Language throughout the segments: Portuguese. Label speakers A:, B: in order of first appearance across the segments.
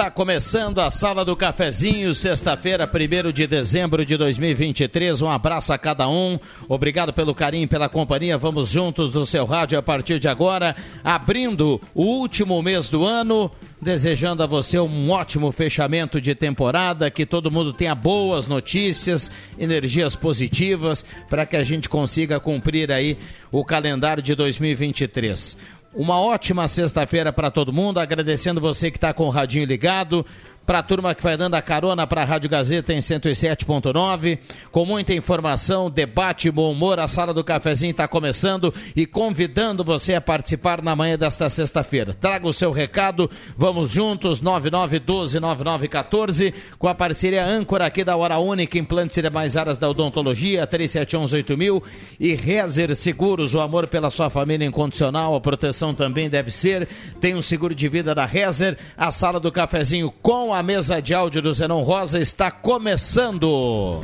A: Está começando a Sala do Cafezinho, sexta-feira, 1 de dezembro de 2023. Um abraço a cada um, obrigado pelo carinho, pela companhia. Vamos juntos no seu rádio a partir de agora, abrindo o último mês do ano. Desejando a você um ótimo fechamento de temporada, que todo mundo tenha boas notícias, energias positivas, para que a gente consiga cumprir aí o calendário de 2023. Uma ótima sexta-feira para todo mundo, agradecendo você que está com o radinho ligado para a turma que vai dando a carona para a Rádio Gazeta em 107.9, com muita informação, debate, bom humor. A sala do cafezinho está começando e convidando você a participar na manhã desta sexta-feira. Traga o seu recado, vamos juntos, 9912-9914, com a parceria âncora aqui da Hora Única, implantes e demais áreas da odontologia, 3718000 e Rezer Seguros, o amor pela sua família incondicional, a proteção também deve ser. Tem um seguro de vida da Rezer, a sala do cafezinho com a a mesa de áudio do Zenon Rosa está começando.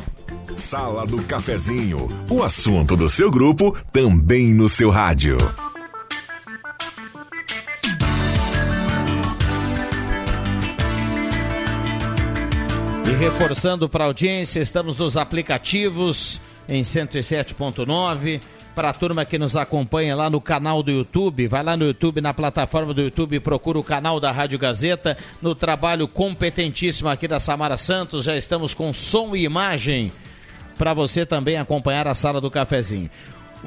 B: Sala do Cafezinho, o assunto do seu grupo também no seu rádio.
A: E reforçando para a audiência, estamos nos aplicativos em 107.9 para a turma que nos acompanha lá no canal do YouTube, vai lá no YouTube, na plataforma do YouTube, procura o canal da Rádio Gazeta, no trabalho competentíssimo aqui da Samara Santos, já estamos com som e imagem para você também acompanhar a sala do cafezinho.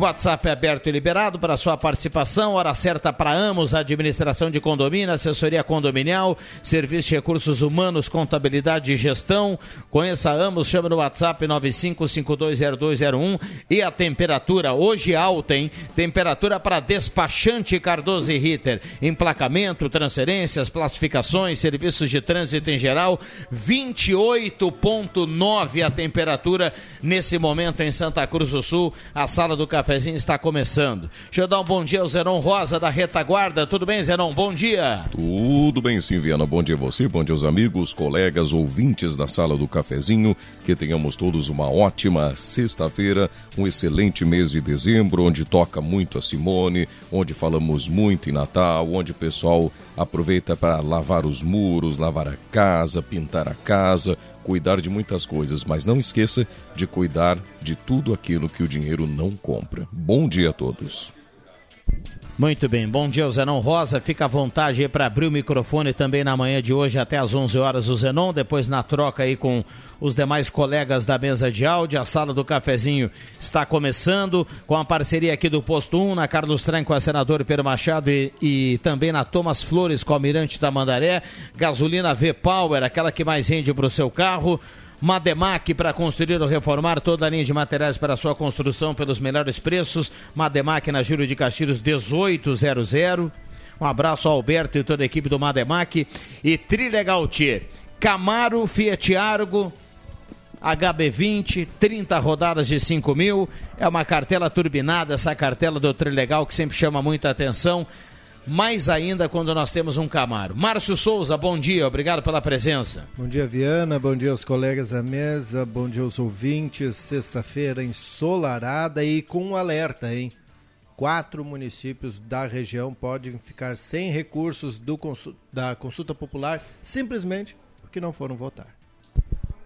A: WhatsApp é aberto e liberado para sua participação. Hora certa para Amos, administração de condomínio, assessoria condominial, serviço de recursos humanos, contabilidade e gestão. Conheça Amos, chama no WhatsApp 95520201 e a temperatura hoje alta, hein? Temperatura para despachante Cardoso e Ritter. Emplacamento, transferências, classificações, serviços de trânsito em geral, 28.9 a temperatura nesse momento em Santa Cruz do Sul. A sala do café cafezinho está começando. Deixa eu dar um bom dia ao Zenon Rosa da Retaguarda. Tudo bem, Zenon? Bom dia.
C: Tudo bem, sim, Viana. Bom dia a você, bom dia aos amigos, colegas, ouvintes da sala do cafezinho. Que tenhamos todos uma ótima sexta-feira, um excelente mês de dezembro, onde toca muito a Simone, onde falamos muito em Natal, onde o pessoal aproveita para lavar os muros, lavar a casa, pintar a casa, cuidar de muitas coisas, mas não esqueça de cuidar de tudo aquilo que o dinheiro não compra. Bom dia a todos.
A: Muito bem, bom dia, o Zenon Rosa. Fica à vontade para abrir o microfone também na manhã de hoje até às 11 horas o Zenon. Depois na troca aí com os demais colegas da mesa de áudio. A sala do cafezinho está começando com a parceria aqui do Posto 1, na Carlos Tran com a senadora Pedro Machado e, e também na Thomas Flores com o Almirante da Mandaré. Gasolina V-Power, aquela que mais rende para o seu carro. Mademac para construir ou reformar toda a linha de materiais para sua construção pelos melhores preços. Mademac na Júlio de Castilhos 1800. Um abraço ao Alberto e toda a equipe do Mademac. E Trilegal T. Camaro, Fiat Argo, HB20, 30 rodadas de 5 mil. É uma cartela turbinada, essa cartela do Trilegal que sempre chama muita atenção. Mais ainda quando nós temos um Camaro. Márcio Souza, bom dia, obrigado pela presença.
D: Bom dia, Viana, bom dia aos colegas da mesa, bom dia aos ouvintes. Sexta-feira ensolarada e com um alerta, hein? Quatro municípios da região podem ficar sem recursos do, da consulta popular simplesmente porque não foram votar.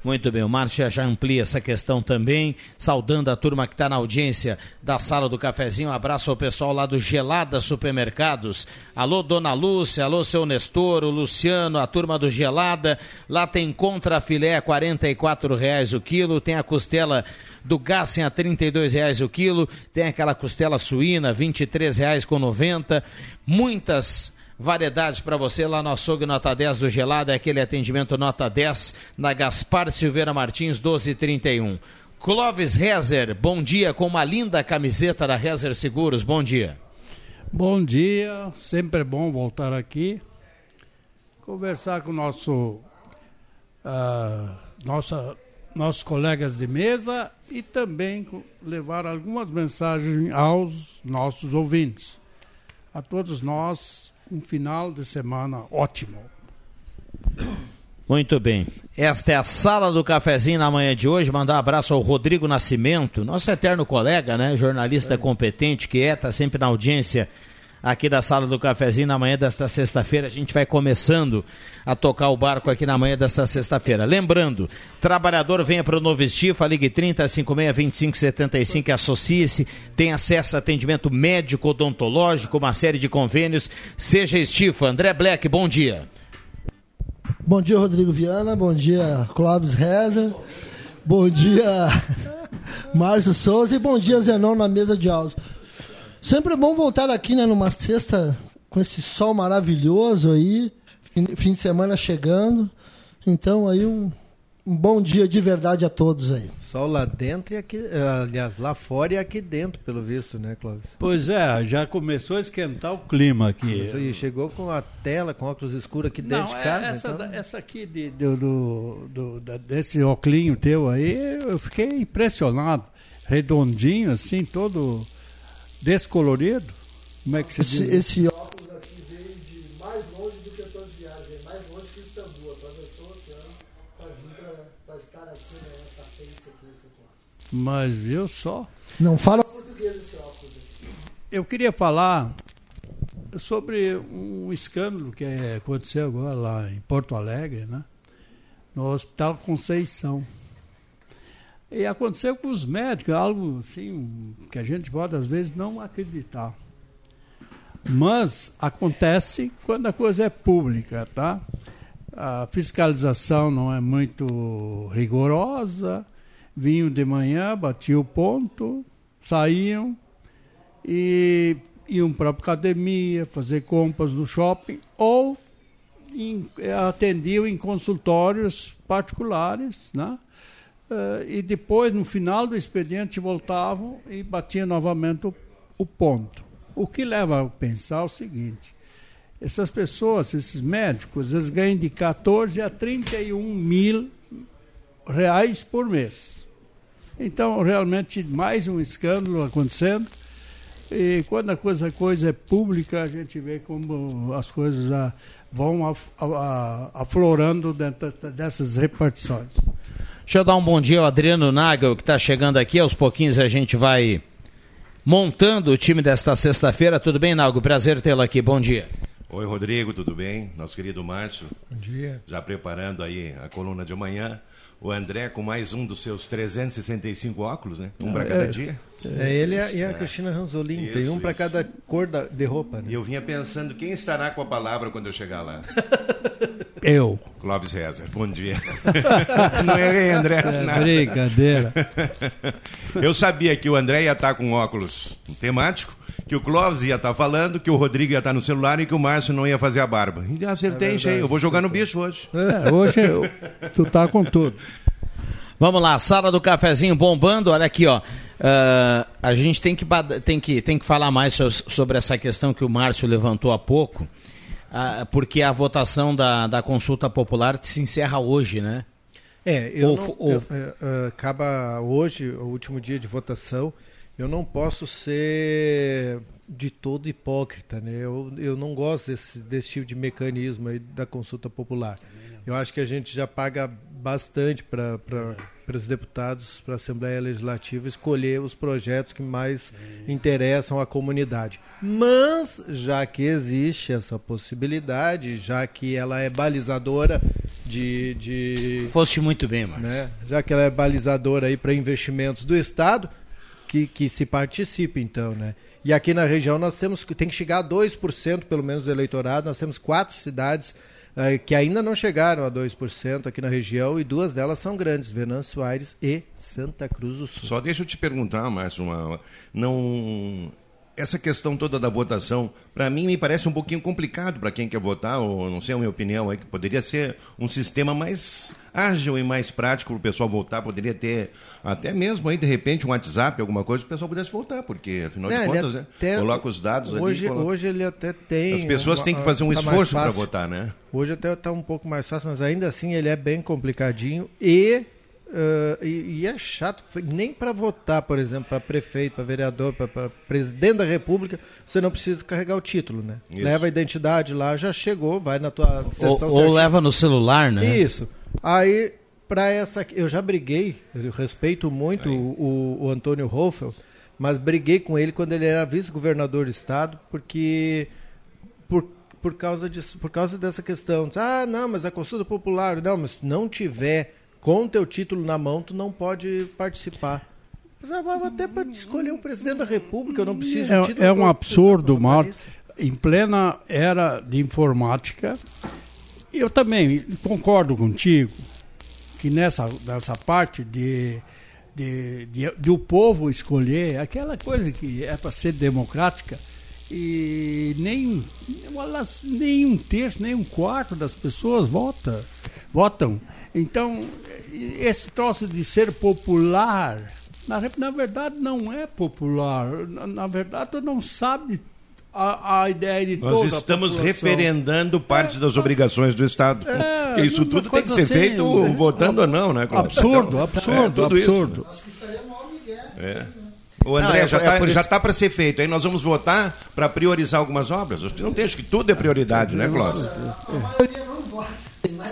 A: Muito bem, o Márcia já amplia essa questão também, saudando a turma que está na audiência da sala do cafezinho. Um abraço ao pessoal lá do Gelada Supermercados. Alô, dona Lúcia, alô, seu Nestor, o Luciano, a turma do Gelada. Lá tem contra filé a R$ reais o quilo, tem a costela do Gassen a R$ reais o quilo, tem aquela costela suína, R$ 23,90. Muitas variedades para você lá no açougue nota 10 do Gelado, é aquele atendimento nota 10 na Gaspar Silveira Martins 1231. Clóvis Rezer, bom dia com uma linda camiseta da Rezer Seguros, bom dia.
E: Bom dia, sempre é bom voltar aqui, conversar com nosso, uh, nossa, nossos colegas de mesa e também levar algumas mensagens aos nossos ouvintes. A todos nós, um final de semana ótimo.
A: Muito bem. Esta é a sala do cafezinho na manhã de hoje. Mandar um abraço ao Rodrigo Nascimento, nosso eterno colega, né? Jornalista competente que é, está sempre na audiência aqui da sala do cafezinho na manhã desta sexta-feira. A gente vai começando a tocar o barco aqui na manhã desta sexta-feira. Lembrando, trabalhador venha para o Novo Estifa, ligue 30 56 25 75 associe-se, tem acesso a atendimento médico, odontológico, uma série de convênios. Seja Estifa. André Black, bom dia.
F: Bom dia, Rodrigo Viana. Bom dia, Clóvis Rezer. Bom dia, Márcio Souza. E bom dia, Zenon, na mesa de áudio. Sempre é bom voltar aqui, né, numa sexta com esse sol maravilhoso aí, fim, fim de semana chegando. Então aí um, um, bom dia de verdade a todos aí.
D: Sol lá dentro e aqui, aliás, lá fora e aqui dentro, pelo visto, né, Clóvis?
E: Pois é, já começou a esquentar o clima aqui.
D: Isso, e chegou com a tela, com óculos escuros aqui dentro Não, de casa.
E: Essa, então... essa aqui de, do, do, do, desse óculos teu aí, eu fiquei impressionado. Redondinho, assim, todo descolorido? Como é que você
F: esse,
E: diz?
F: Esse óculos aqui veio de mais longe do que todas as viagens, mais longe que Istambul. Atravessou o oceano para vir para estar aqui nessa face aqui, esse óculos.
E: Mas viu só?
F: Não fala português esse óculos aqui.
E: Eu queria falar sobre um escândalo que aconteceu agora lá em Porto Alegre, né? no Hospital Conceição. E aconteceu com os médicos, algo assim que a gente pode às vezes não acreditar. Mas acontece quando a coisa é pública, tá? A fiscalização não é muito rigorosa. Vinham de manhã, batiam o ponto, saíam e iam para a academia, fazer compras no shopping ou em, atendiam em consultórios particulares, né? Uh, e depois, no final do expediente, voltavam e batiam novamente o, o, ponto. O que leva a pensar o seguinte: essas pessoas, esses médicos, eles ganham de 14 a 31 mil reais por mês. Então, realmente, mais um escândalo acontecendo. E quando a coisa, a coisa é pública, a gente vê como as coisas ah, vão a, a, aflorando dentro dessas repartições.
A: Deixa eu dar um bom dia ao Adriano Nagel, que está chegando aqui. Aos pouquinhos a gente vai montando o time desta sexta-feira. Tudo bem, Nagel? Prazer tê-lo aqui. Bom dia.
G: Oi, Rodrigo, tudo bem? Nosso querido Márcio.
F: Bom dia.
G: Já preparando aí a coluna de amanhã o André com mais um dos seus 365 óculos, né? Um para cada é, dia.
D: É ele e a, Cristina Ranzolin. Tem um para cada cor da, de roupa. Né?
G: E eu vinha pensando quem estará com a palavra quando eu chegar lá.
E: Eu.
G: Clóvis Rezer, bom dia. Não errei, André.
E: É, brincadeira.
G: Eu sabia que o André ia estar com óculos temático que o Clóvis ia estar tá falando, que o Rodrigo ia estar tá no celular e que o Márcio não ia fazer a barba. E acertei, é cheio. Eu vou jogar no bicho hoje.
E: É, hoje eu, tu tá com tudo.
A: Vamos lá, sala do cafezinho bombando. Olha aqui, ó. Uh, a gente tem que, tem, que, tem que falar mais sobre essa questão que o Márcio levantou há pouco, uh, porque a votação da, da consulta popular se encerra hoje, né?
D: É, eu, ou, não, ou... eu uh, acaba hoje, o último dia de votação. Eu não posso ser de todo hipócrita, né? Eu, eu não gosto desse, desse tipo de mecanismo aí da consulta popular. Eu acho que a gente já paga bastante para os deputados, para a Assembleia Legislativa escolher os projetos que mais interessam à comunidade. Mas, já que existe essa possibilidade, já que ela é balizadora de. de
A: Foste muito bem, Marcos.
D: Né? Já que ela é balizadora aí para investimentos do Estado, que, que se participe, então, né? E aqui na região nós temos tem que chegar a 2% pelo menos do eleitorado. Nós temos quatro cidades que ainda não chegaram a 2% aqui na região e duas delas são grandes, Venâncio Aires e Santa Cruz do Sul.
G: Só deixa eu te perguntar, Márcio, uma, não essa questão toda da votação, para mim me parece um pouquinho complicado para quem quer votar, ou não sei a minha opinião, é que poderia ser um sistema mais ágil e mais prático para o pessoal votar, poderia ter até mesmo aí de repente um WhatsApp, alguma coisa, que o pessoal pudesse votar, porque afinal é, de contas, né, coloca os dados
D: hoje,
G: ali.
D: Hoje ele até tem.
G: As pessoas têm que fazer um tá esforço para votar, né?
D: Hoje até está um pouco mais fácil, mas ainda assim ele é bem complicadinho e Uh, e, e, é chato, nem para votar, por exemplo, para prefeito, para vereador, para presidente da República, você não precisa carregar o título, né? Isso. Leva a identidade lá, já chegou, vai na tua
A: sessão. Ou, ou leva no celular, né?
D: Isso. Aí, para essa. Eu já briguei, eu respeito muito o, o, Antônio Hoffel, mas briguei com ele quando ele era vice-governador do estado, porque. Por, por causa, disso, por causa dessa questão. Ah, não, mas a consulta popular. Não, mas se não tiver com o teu título na mão, tu não pode participar. Mas até para escolher o presidente da República, eu não preciso
E: é, de título. É um absurdo, Mauro. Em plena era de informática, eu também concordo contigo que nessa, nessa parte de, de, de, de o povo escolher, aquela coisa que é para ser democrática, e nem, nem um terço, nem um quarto das pessoas vota, votam. Então, esse troço de ser popular, na, na verdade não é popular. Na, na verdade, tu não sabe a, a, ideia de
G: Nós
E: toda
G: estamos referendando parte é, das obrigações do Estado. É, Porque isso tudo tem que ser assim, feito né? votando ou não, né,
E: Cláudio? Absurdo, então, absurdo, é, absurdo. Isso. Acho que isso aí é maior
G: É. O André, não, é, já está é já tá para ser feito. Aí nós vamos votar para priorizar algumas obras. Não tem, acho que tudo é prioridade, né, Cláudio?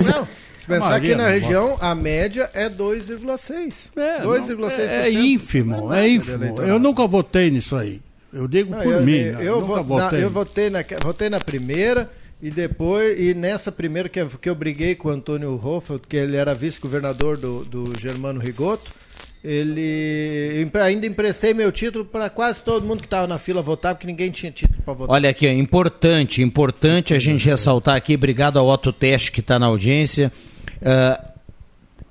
D: Não, se pensar aqui na região, a média é 2,6.
E: É, 2,6%. É, é ínfimo, é ínfimo. Eu nunca votei nisso aí. Eu digo não, por
D: eu,
E: mim.
D: Eu, né? eu, vou, votei. Na, eu votei, na, votei na primeira e depois, e nessa primeira que, que eu briguei com o Antônio Hoffeld, que ele era vice-governador do, do Germano Rigoto, ele ainda emprestei meu título para quase todo mundo que estava na fila votar, porque ninguém tinha título para votar.
A: Olha aqui, é importante, importante a gente ressaltar aqui, obrigado ao Otto Teste que está na audiência. Uh,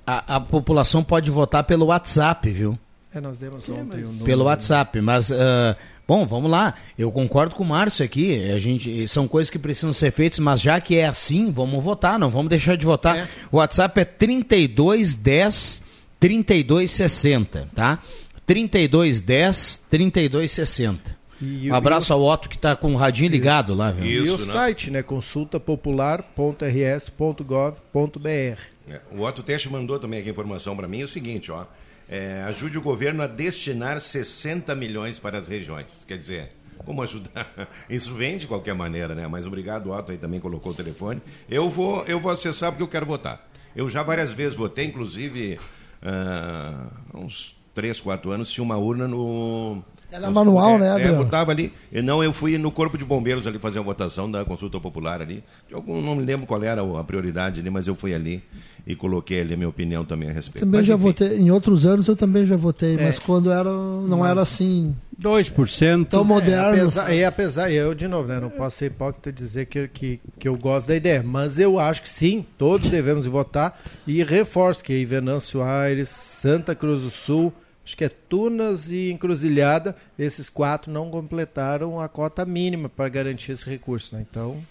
A: a, a, população pode votar pelo WhatsApp, viu?
D: É, nós demos ontem
A: um Pelo WhatsApp, mas. Uh, bom, vamos lá. Eu concordo com o Márcio aqui. A gente, são coisas que precisam ser feitas, mas já que é assim, vamos votar, não vamos deixar de votar. É. O WhatsApp é 3210 3260, tá? 3210 3260. E, um abraço ao Otto que está com o radinho ligado lá. Viu?
D: Isso, e o né? site, né? consultapopular.rs.gov.br. É,
G: o Otto Teste mandou também aqui informação para mim, é o seguinte, ó. É, ajude o governo a destinar 60 milhões para as regiões. Quer dizer, como ajudar? Isso vem de qualquer maneira, né? Mas obrigado, Otto, aí também colocou o telefone. Eu vou, eu vou acessar porque eu quero votar. Eu já várias vezes votei, inclusive, uh, uns 3, 4 anos, tinha uma urna no
F: era manual, né,
G: Adriano? É, eu botava ali. Não, eu fui no Corpo de Bombeiros ali fazer uma votação da consulta popular ali. Eu não me lembro qual era a prioridade ali, mas eu fui ali e coloquei ali a minha opinião também a respeito.
F: Também
G: mas,
F: já enfim. votei, em outros anos eu também já votei, é. mas quando era, não mas... era assim.
E: 2%.
F: Tão moderno.
D: É, apesar, e apesar, eu de novo, né, não posso ser hipócrita e dizer que, que, que eu gosto da ideia, mas eu acho que sim, todos devemos votar e reforço que Venâncio Aires, Santa Cruz do Sul, acho que é Tunas e Encruzilhada, esses quatro não completaram a cota mínima para garantir esse recurso. Né? Então,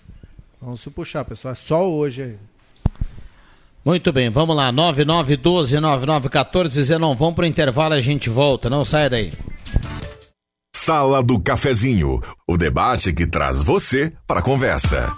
D: vamos se puxar, pessoal. É só hoje aí.
A: Muito bem, vamos lá, 9912-9914, Zenon, vamos para o intervalo e a gente volta, não saia daí.
B: Sala do Cafezinho, o debate que traz você para a conversa.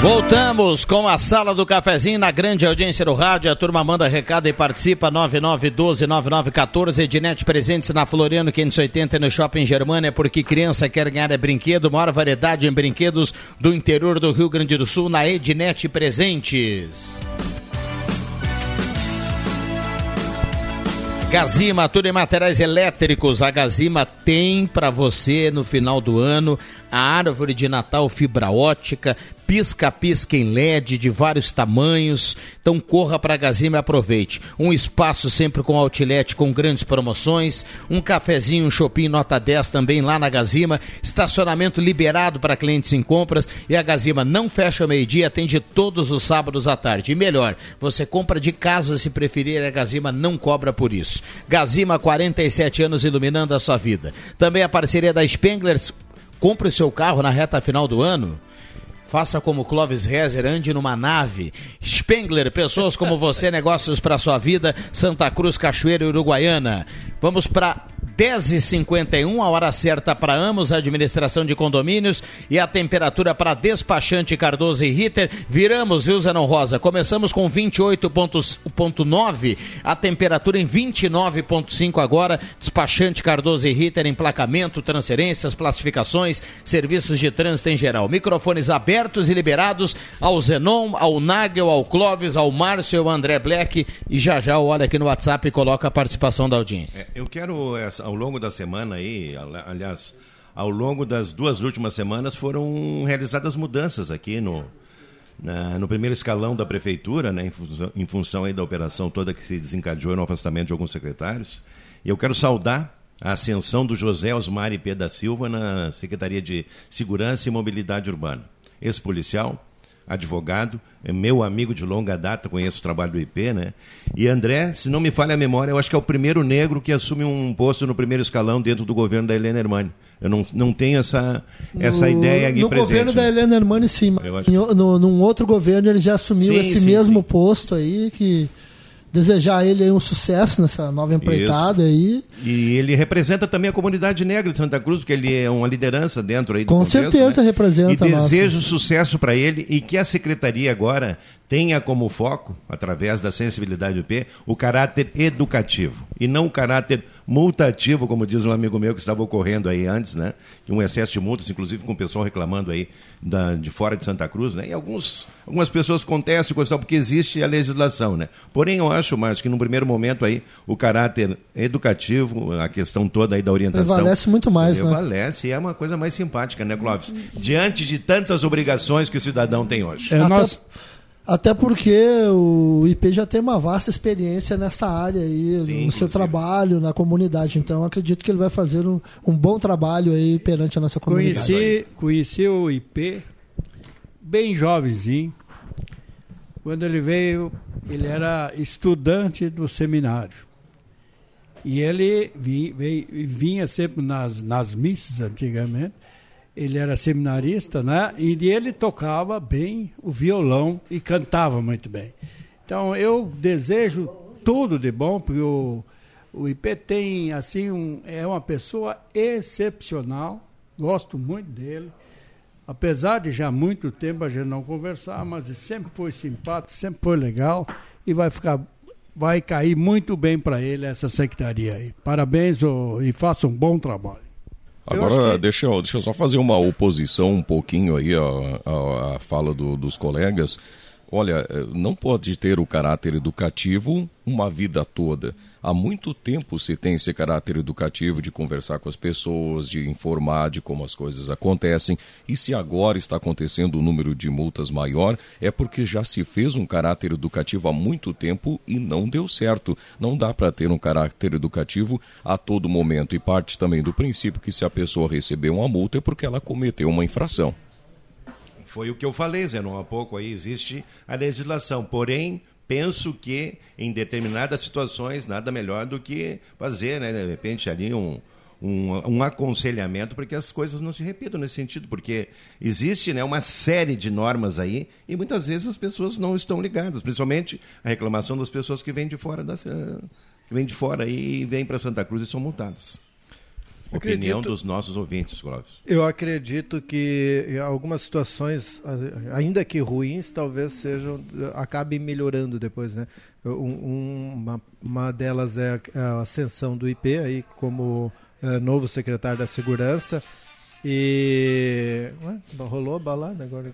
A: Voltamos com a sala do cafezinho na grande audiência do rádio. A turma manda recado e participa 99129914. Ednet presentes na Floriano 580 no Shopping Germânia, porque criança quer ganhar é brinquedo. Maior variedade em brinquedos do interior do Rio Grande do Sul na Ednet Presentes. Gazima, tudo em materiais elétricos. A Gazima tem para você no final do ano a árvore de Natal fibra ótica, pisca-pisca em LED de vários tamanhos. Então corra para a Gazima e aproveite. Um espaço sempre com outlet com grandes promoções, um cafezinho, um shopping nota 10 também lá na Gazima, estacionamento liberado para clientes em compras e a Gazima não fecha ao meio-dia, atende todos os sábados à tarde. E melhor, você compra de casa se preferir, a Gazima não cobra por isso. Gazima 47 anos iluminando a sua vida. Também a parceria da Spenglers compre o seu carro na reta final do ano Faça como Clóvis Rezer, ande numa nave. Spengler, pessoas como você, negócios para sua vida. Santa Cruz, Cachoeira Uruguaiana. Vamos para 10h51, a hora certa para Amos, administração de condomínios, e a temperatura para despachante Cardoso e Ritter. Viramos, viu, Zenon Rosa? Começamos com 28,9, a temperatura em 29,5 agora. Despachante Cardoso e Ritter, emplacamento, transferências, classificações, serviços de trânsito em geral. Microfones abertos e liberados ao Zenon, ao Nagel, ao Clóvis, ao Márcio, ao André Black. E já já olha aqui no WhatsApp e coloca a participação da audiência.
G: É, eu quero essa ao longo da semana aí, aliás, ao longo das duas últimas semanas foram realizadas mudanças aqui no, na, no primeiro escalão da prefeitura, né, em função, em função aí da operação toda que se desencadeou no afastamento de alguns secretários. E eu quero saudar a ascensão do José Osmar P. da Silva na Secretaria de Segurança e Mobilidade Urbana. Ex-policial, advogado, é meu amigo de longa data, conheço o trabalho do IP, né? E André, se não me falha a memória, eu acho que é o primeiro negro que assume um posto no primeiro escalão dentro do governo da Helena Hermani. Eu não, não tenho essa, essa
F: no,
G: ideia aqui
F: No
G: presente,
F: governo
G: né?
F: da Helena Hermani, sim. Mas
G: acho...
F: no, num outro governo ele já assumiu
G: Sim,
F: esse
G: sim,
F: mesmo
G: sim.
F: posto aí, que desejar a ele aí um sucesso nessa nova empreitada aí.
G: E ele representa também a comunidade negra de Santa Cruz, porque ele é uma liderança dentro aí do
F: Com
G: contexto,
F: certeza
G: né?
F: representa
G: E
F: a nossa.
G: desejo sucesso para ele e que a secretaria agora tenha como foco, através da sensibilidade do IP, o caráter educativo e não o caráter multativo, como diz um amigo meu que estava ocorrendo aí antes, né? Um excesso de multas, inclusive com o pessoal reclamando aí da, de fora de Santa Cruz, né? E alguns, algumas pessoas contestam coisa tal, porque existe a legislação, né? Porém, eu acho, Márcio, que num primeiro momento aí o caráter educativo, a questão toda aí da orientação.
F: Prevalece muito mais, né?
G: Prevalece e é uma coisa mais simpática, né, Clóvis? Diante de tantas obrigações que o cidadão tem hoje.
E: É, nós-
F: até porque o IP já tem uma vasta experiência nessa área aí,
G: Sim,
F: no seu trabalho, na comunidade. Então acredito que ele vai fazer um, um bom trabalho aí perante a nossa comunidade.
E: Conheci, conheci o IP bem jovenzinho. Quando ele veio, ele era estudante do seminário. E ele vi- veio- vinha sempre nas, nas missas antigamente. Ele era seminarista, né? E ele tocava bem o violão e cantava muito bem. Então eu desejo tudo de bom, porque o, o IP tem assim um, é uma pessoa excepcional. Gosto muito dele. Apesar de já há muito tempo a gente não conversar, mas sempre foi simpático, sempre foi legal e vai ficar vai cair muito bem para ele essa secretaria aí. Parabéns ô, e faça um bom trabalho.
C: Agora,
F: que-
C: deixa, eu, deixa eu só fazer uma oposição um pouquinho aí à, à- à fala do- dos colegas. Olha, eh, não pode ter o caráter educativo uma vida toda. Há muito tempo se tem esse caráter educativo de conversar com as pessoas, de informar de como as coisas acontecem. E se agora está acontecendo um número de multas maior, é porque já se fez um caráter educativo há muito tempo e não deu certo. Não dá para ter um caráter educativo a todo momento. E parte também do princípio que se a pessoa recebeu uma multa é porque ela cometeu uma infração.
G: Foi o que eu falei, Zenon, há pouco aí existe a legislação. Porém, penso que em determinadas situações nada melhor do que fazer, né, de repente ali um, um, um, aconselhamento para que as coisas não se repitam nesse sentido, porque existe né, uma série de normas aí e muitas vezes as pessoas não estão ligadas, principalmente a reclamação das pessoas que vêm de fora da, que vêm de fora e vêm para Santa Cruz e são multadas. Opinião acredito, dos nossos ouvintes, Clóvis.
D: Eu acredito que algumas situações, ainda que ruins, talvez sejam acabem melhorando depois, né? Um, uma, uma delas é a ascensão do IP aí como uh, novo secretário da Segurança e. Ué, rolou a balada agora.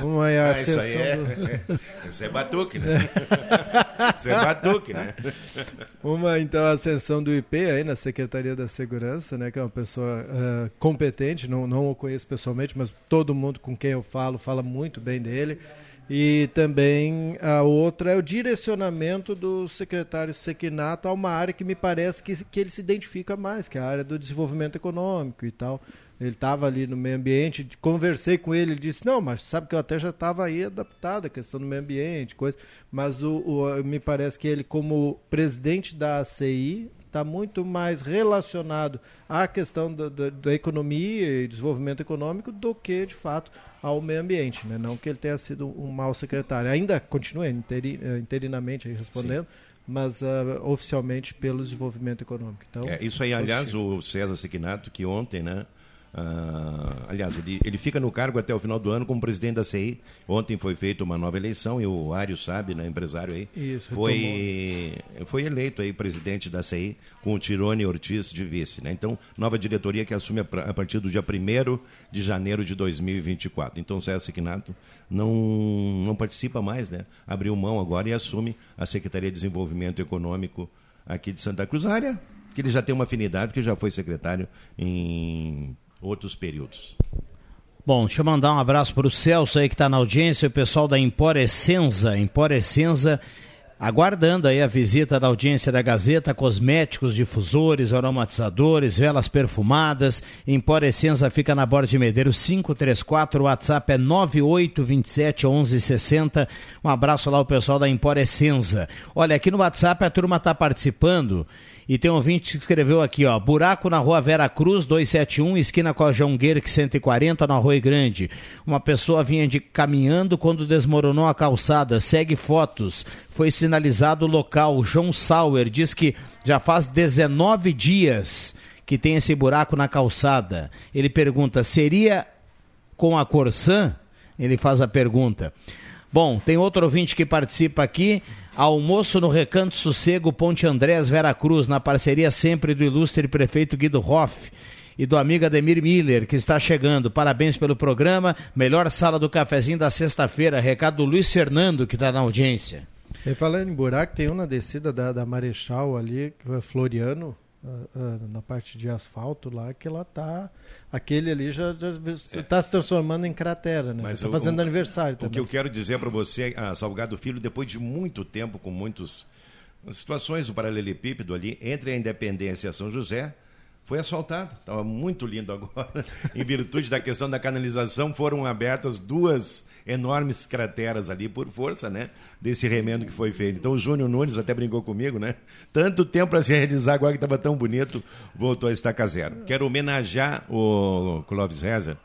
G: Uma é a ah, isso aí é, do... isso é batuque, né? isso é batuque, né?
D: Uma, então, a ascensão do IP aí na Secretaria da Segurança, né? Que é uma pessoa uh, competente, não, não o conheço pessoalmente, mas todo mundo com quem eu falo fala muito bem dele. E também a outra é o direcionamento do secretário Sequinato a uma área que me parece que, que ele se identifica mais, que é a área do desenvolvimento econômico e tal. Ele estava ali no meio ambiente, conversei com ele, ele disse, não, mas sabe que eu até já estava aí adaptado à questão do meio ambiente, coisa. Mas o, o, me parece que ele, como presidente da ACI, está muito mais relacionado à questão da, da, da, economia e desenvolvimento econômico do que, de fato, ao meio ambiente. Né? Não que ele tenha sido um mau secretário. Ainda continua interi, eh, interinamente aí respondendo. Sim mas uh, oficialmente pelo desenvolvimento econômico. Então,
G: é, isso aí, aliás, o César Sequinato, que ontem, né, Uh, aliás, ele, ele fica no cargo até o final do ano como presidente da CI. Ontem foi feita uma nova eleição e o Ário sabe, né, empresário aí, Isso, foi, foi eleito aí presidente da CI com o Tirone Ortiz de vice. Né? Então, nova diretoria que assume a, partir do dia 1 de janeiro de 2024. Então, o César Sequinato não, não participa mais, né? abriu mão agora e assume a Secretaria de Desenvolvimento Econômico aqui de Santa Cruz, área que ele já tem uma afinidade, porque já foi secretário em outros períodos.
A: Bom, deixa eu mandar um abraço para o Celso aí que está na audiência, o pessoal da Emporescenza. Emporescenza aguardando aí a visita da audiência da Gazeta, cosméticos, difusores, aromatizadores, velas perfumadas. Emporescenza fica na Borda de Medeiros 534, o WhatsApp é 9827 1160. Um abraço lá ao pessoal da Emporescenza. Olha, aqui no WhatsApp a turma está participando e tem um ouvinte que escreveu aqui, ó, buraco na rua Vera Cruz, 271, esquina com a Guerque 140, no Arroio Grande. Uma pessoa vinha de caminhando quando desmoronou a calçada, segue fotos. Foi sinalizado o local. João Sauer diz que já faz 19 dias que tem esse buraco na calçada. Ele pergunta, seria com a Corsan? Ele faz a pergunta. Bom, tem outro ouvinte que participa aqui. Almoço no Recanto Sossego, Ponte Andrés, Vera Cruz, na parceria sempre do ilustre prefeito Guido Hoff e do amigo Ademir Miller, que está chegando. Parabéns pelo programa. Melhor sala do cafezinho da sexta-feira. Recado do Luiz Fernando, que está na audiência.
D: E falando em buraco, tem um na descida da, da Marechal ali, que é Floriano, na parte de asfalto lá, que ela tá. Aquele ali já está é. se transformando em cratera, né? Está fazendo o, aniversário
G: o
D: também.
G: O que eu quero dizer para você, a Salgado Filho, depois de muito tempo, com muitas situações do paralelepípedo ali, entre a Independência e a São José, foi asfaltado. Estava muito lindo agora. em virtude da questão da canalização, foram abertas duas enormes crateras ali por força, né? Desse remendo que foi feito. Então o Júnior Nunes até brincou comigo, né? Tanto tempo para se realizar, agora que estava tão bonito, voltou a estaca zero. Quero homenagear o Clóvis Reza.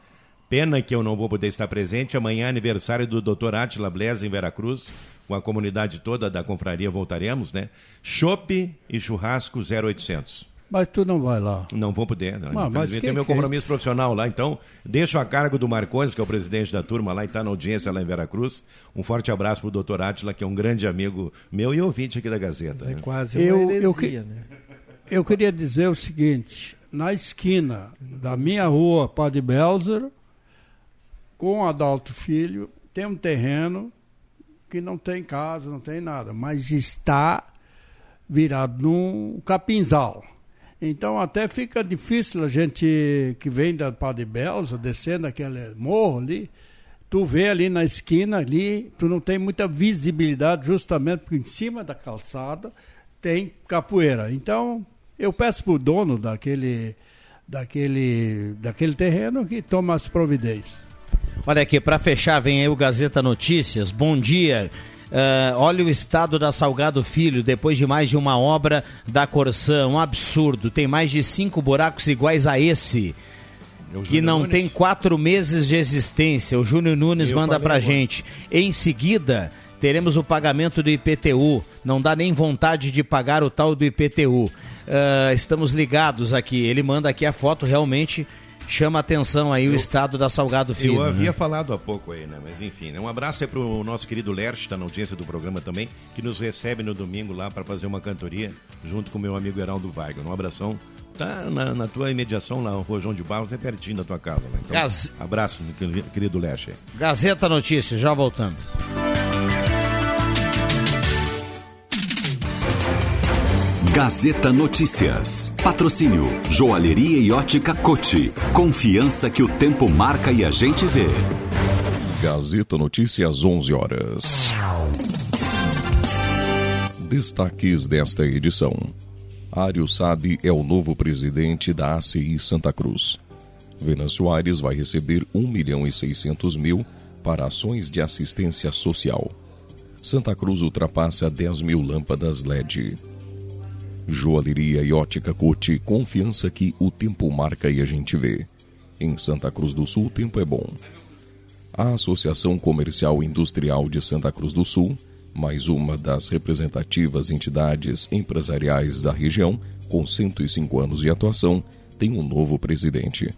G: Pena que eu não vou poder estar presente. Amanhã é aniversário do Dr. Atila Blesa em Veracruz. Com a comunidade toda da confraria voltaremos, né? Chope e churrasco 0800.
E: Mas tu não vai lá.
G: Não vou poder. Não. Mas, mas tem meu é compromisso é profissional lá. Então, deixo a cargo do Marcones, que é o presidente da turma lá e está na audiência lá em Veracruz. Um forte abraço para o doutor Átila, que é um grande amigo meu e ouvinte aqui da Gazeta.
D: É né? quase uma eu, heresia, eu, que, né?
E: eu queria dizer o seguinte: na esquina da minha rua, Padre Belzer, com Adalto Filho, tem um terreno que não tem casa, não tem nada, mas está virado num capinzal. Então até fica difícil a gente que vem da Padre Belza, descendo aquele morro ali, tu vê ali na esquina ali, tu não tem muita visibilidade justamente porque em cima da calçada tem capoeira. Então eu peço para o dono daquele, daquele, daquele terreno que tome as providências.
A: Olha aqui, para fechar, vem aí o Gazeta Notícias. Bom dia. Uh, olha o estado da Salgado Filho, depois de mais de uma obra da Corsã. Um absurdo. Tem mais de cinco buracos iguais a esse. Que não Nunes. tem quatro meses de existência. O Júnior Nunes Eu manda pra gente. Em seguida, teremos o pagamento do IPTU. Não dá nem vontade de pagar o tal do IPTU. Uh, ah, estamos ligados aqui. Ele manda aqui a foto realmente chama atenção aí eu, o estado da Salgado Filho.
G: Eu havia né? falado há pouco aí, né? Mas enfim, né? um abraço aí pro nosso querido Lerch, está na audiência do programa também, que nos recebe no domingo lá para fazer uma cantoria junto com meu amigo Heraldo Weigel. Um abração. Tá na, na tua imediação lá, o Rojão de Barros é pertinho da tua casa. Né? Então, Gaz... abraço, querido Lerch.
A: Gazeta Notícias, já voltamos.
H: Gazeta Notícias. Patrocínio Joalheria e Ótica Cote. Confiança que o tempo marca e a gente vê.
C: Gazeta Notícias 11 horas. Destaques desta edição. Ário Sabe é o novo presidente da ACI Santa Cruz. Venâncio Aires vai receber 1 milhão e 600 mil para ações de assistência social. Santa Cruz ultrapassa 10 mil lâmpadas LED. Joalheria e ótica Cote, confiança que o tempo marca e a gente vê. Em Santa Cruz do Sul, o tempo é bom. A Associação Comercial Industrial de Santa Cruz do Sul, mais uma das representativas entidades empresariais da região, com 105 anos de atuação, tem um novo presidente.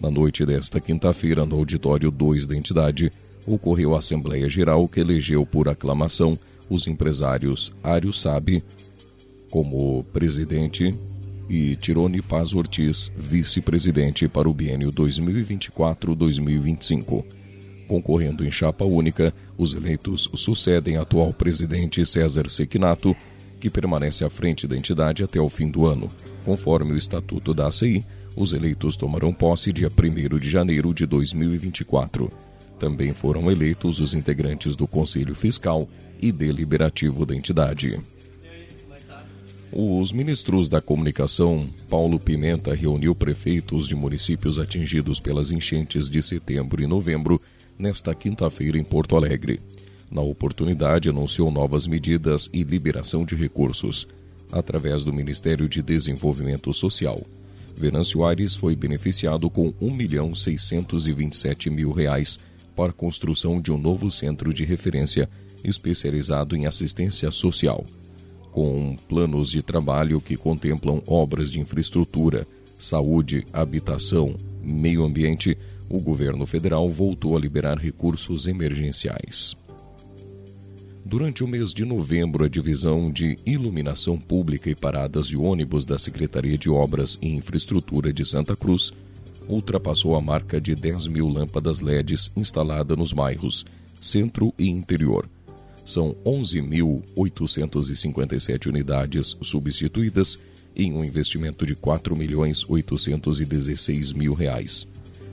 C: Na noite desta quinta-feira, no auditório 2 da entidade, ocorreu a Assembleia Geral que elegeu por aclamação os empresários Ário Sabe, como presidente e Tirone Paz Ortiz, vice-presidente para o biênio 2024-2025. Concorrendo em chapa única, os eleitos sucedem atual presidente César Sequinato, que permanece à frente da entidade até o fim do ano. Conforme o estatuto da ACI, os eleitos tomarão posse dia 1 de janeiro de 2024. Também foram eleitos os integrantes do Conselho Fiscal e Deliberativo da entidade. Os ministros da comunicação, Paulo Pimenta, reuniu prefeitos de municípios atingidos pelas enchentes de setembro e novembro nesta quinta-feira em Porto Alegre. Na oportunidade, anunciou novas medidas e liberação de recursos através do Ministério de Desenvolvimento Social. Venâncio Aires foi beneficiado com R$ 1 milhão 627 mil reais para a construção de um novo centro de referência especializado em assistência social com planos de trabalho que contemplam obras de infraestrutura, saúde, habitação, meio ambiente, o governo federal voltou a liberar recursos emergenciais. Durante o mês de novembro, a divisão de iluminação pública e paradas de ônibus da Secretaria de Obras e Infraestrutura de Santa Cruz ultrapassou a marca de 10 mil lâmpadas LEDs instaladas nos bairros Centro e Interior, são 11.857 unidades substituídas em um investimento de 4 milhões 816 mil reais.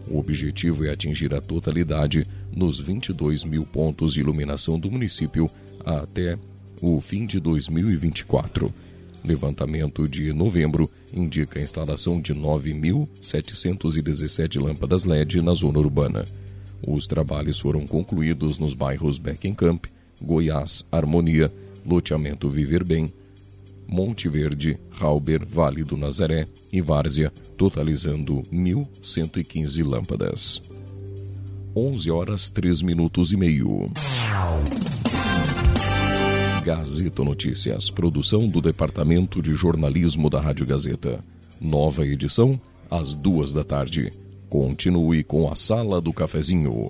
C: O objetivo é atingir a totalidade nos 22 mil pontos de iluminação do município até o fim de 2024. Levantamento de novembro indica a instalação de 9.717 lâmpadas LED na zona urbana. Os trabalhos foram concluídos nos bairros Beckenkamp, Goiás, Harmonia, Loteamento Viver Bem, Monte Verde, Halber, Vale do Nazaré e Várzea, totalizando 1.115 lâmpadas. 11 horas 3 minutos e meio. Gazeta Notícias, produção do Departamento de Jornalismo da Rádio Gazeta. Nova edição, às duas da tarde. Continue com a Sala do Cafezinho.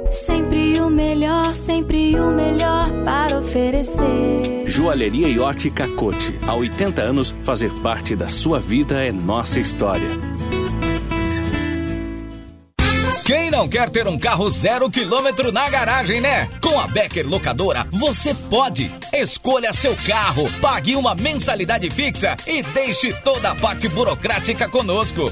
I: Sempre o melhor, sempre o melhor para oferecer.
J: Joalheria e ótica cote. Há 80 anos, fazer parte da sua vida é nossa história.
K: Quem não quer ter um carro zero quilômetro na garagem, né? Com a Becker Locadora, você pode. Escolha seu carro, pague uma mensalidade fixa e deixe toda a parte burocrática conosco.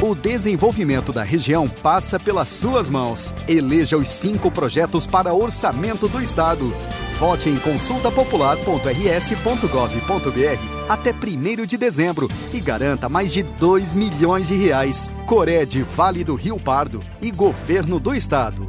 L: O desenvolvimento da região passa pelas suas mãos. Eleja os cinco projetos para orçamento do Estado. Vote em consultapopular.rs.gov.br até 1 de dezembro e garanta mais de 2 milhões de reais. Cored Vale do Rio Pardo e Governo do Estado.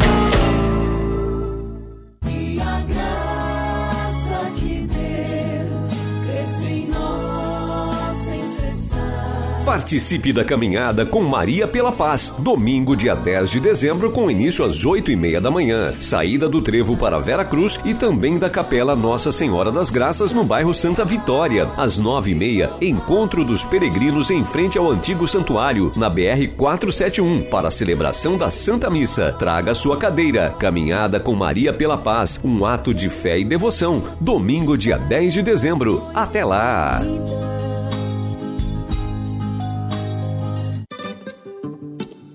H: Participe da caminhada com Maria pela Paz, domingo, dia 10 de dezembro, com início às 8 e meia da manhã. Saída do Trevo para Vera Cruz e também da Capela Nossa Senhora das Graças, no bairro Santa Vitória. Às 9 e meia, encontro dos peregrinos em frente ao antigo santuário, na BR 471, para a celebração da Santa Missa. Traga sua cadeira. Caminhada com Maria pela Paz, um ato de fé e devoção. Domingo, dia 10 de dezembro. Até lá!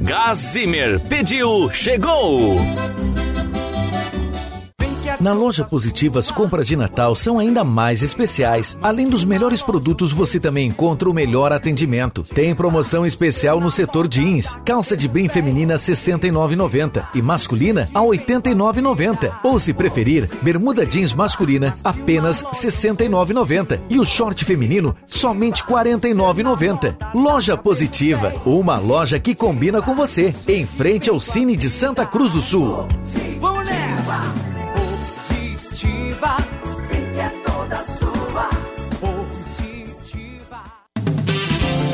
J: Gás Zimmer. Pediu, chegou!
M: Na loja Positiva, as compras de Natal são ainda mais especiais. Além dos melhores produtos, você também encontra o melhor atendimento. Tem promoção especial no setor jeans. Calça de brim feminina R$ 69,90 e masculina a R$ 89,90. Ou se preferir, bermuda jeans masculina apenas R$ 69,90 e o short feminino somente R$ 49,90. Loja Positiva, uma loja que combina com você. Em frente ao Cine de Santa Cruz do Sul.
I: Vamos nessa!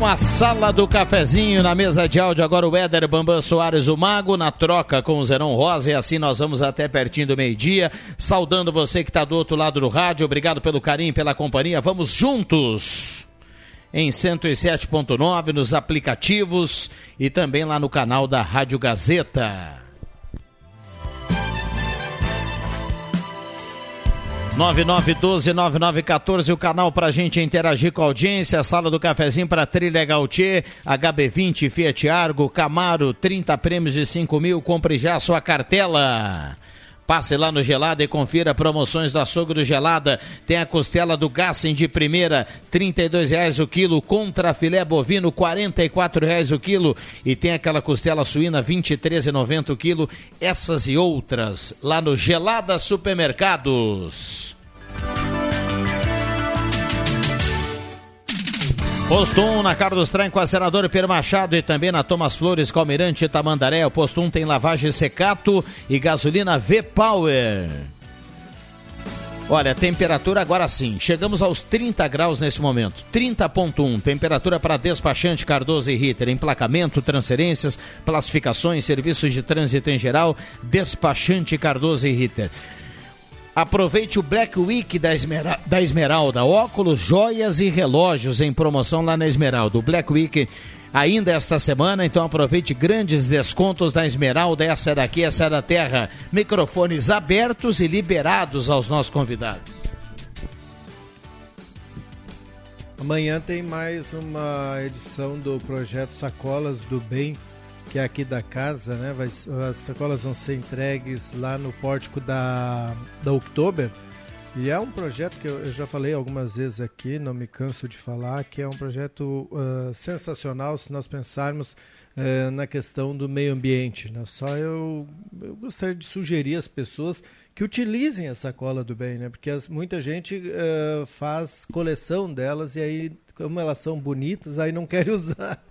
A: Uma sala do cafezinho na mesa de áudio. Agora o Éder Bambam Soares, o Mago, na troca com o Zerão Rosa. E assim nós vamos até pertinho do meio-dia. Saudando você que está do outro lado do rádio. Obrigado pelo carinho, pela companhia. Vamos juntos em 107.9 nos aplicativos e também lá no canal da Rádio Gazeta. 9912-9914, o canal para a gente interagir com a audiência, sala do cafezinho para Trilha Gautier, HB20, Fiat Argo, Camaro, 30 prêmios de 5 mil, compre já a sua cartela. Passe lá no Gelada e confira promoções do açougue do Gelada. Tem a costela do Gassen de primeira, R$ reais o quilo, contra filé bovino, R$ reais o quilo. E tem aquela costela suína, R$ 23,90 o quilo. Essas e outras lá no Gelada Supermercados. Posto 1 na Carlos Traem com a senadora Pedro Machado e também na Thomas Flores, Calmirante, Tamandaré. O posto 1 tem lavagem secato e gasolina V-Power. Olha, temperatura agora sim. Chegamos aos 30 graus nesse momento. 30.1. Temperatura para despachante Cardoso e Ritter. Emplacamento, transferências, classificações, serviços de trânsito em geral. Despachante Cardoso e Ritter. Aproveite o Black Week da, da Esmeralda. Óculos, joias e relógios em promoção lá na Esmeralda. O Black Week ainda esta semana, então aproveite grandes descontos da Esmeralda. Essa é daqui, essa é da terra. Microfones abertos e liberados aos nossos convidados.
D: Amanhã tem mais uma edição do projeto Sacolas do Bem que é aqui da casa, né? Vai, as sacolas vão ser entregues lá no pórtico da, da Oktober. E é um projeto que eu, eu, já falei algumas vezes aqui, não me canso de falar, que é um projeto uh, sensacional se nós pensarmos uh, na questão do meio ambiente. Né? Só eu, eu gostaria de sugerir às pessoas que utilizem a sacola do bem, né? Porque as, muita gente uh, faz coleção delas e aí como elas são bonitas, aí não querem usar.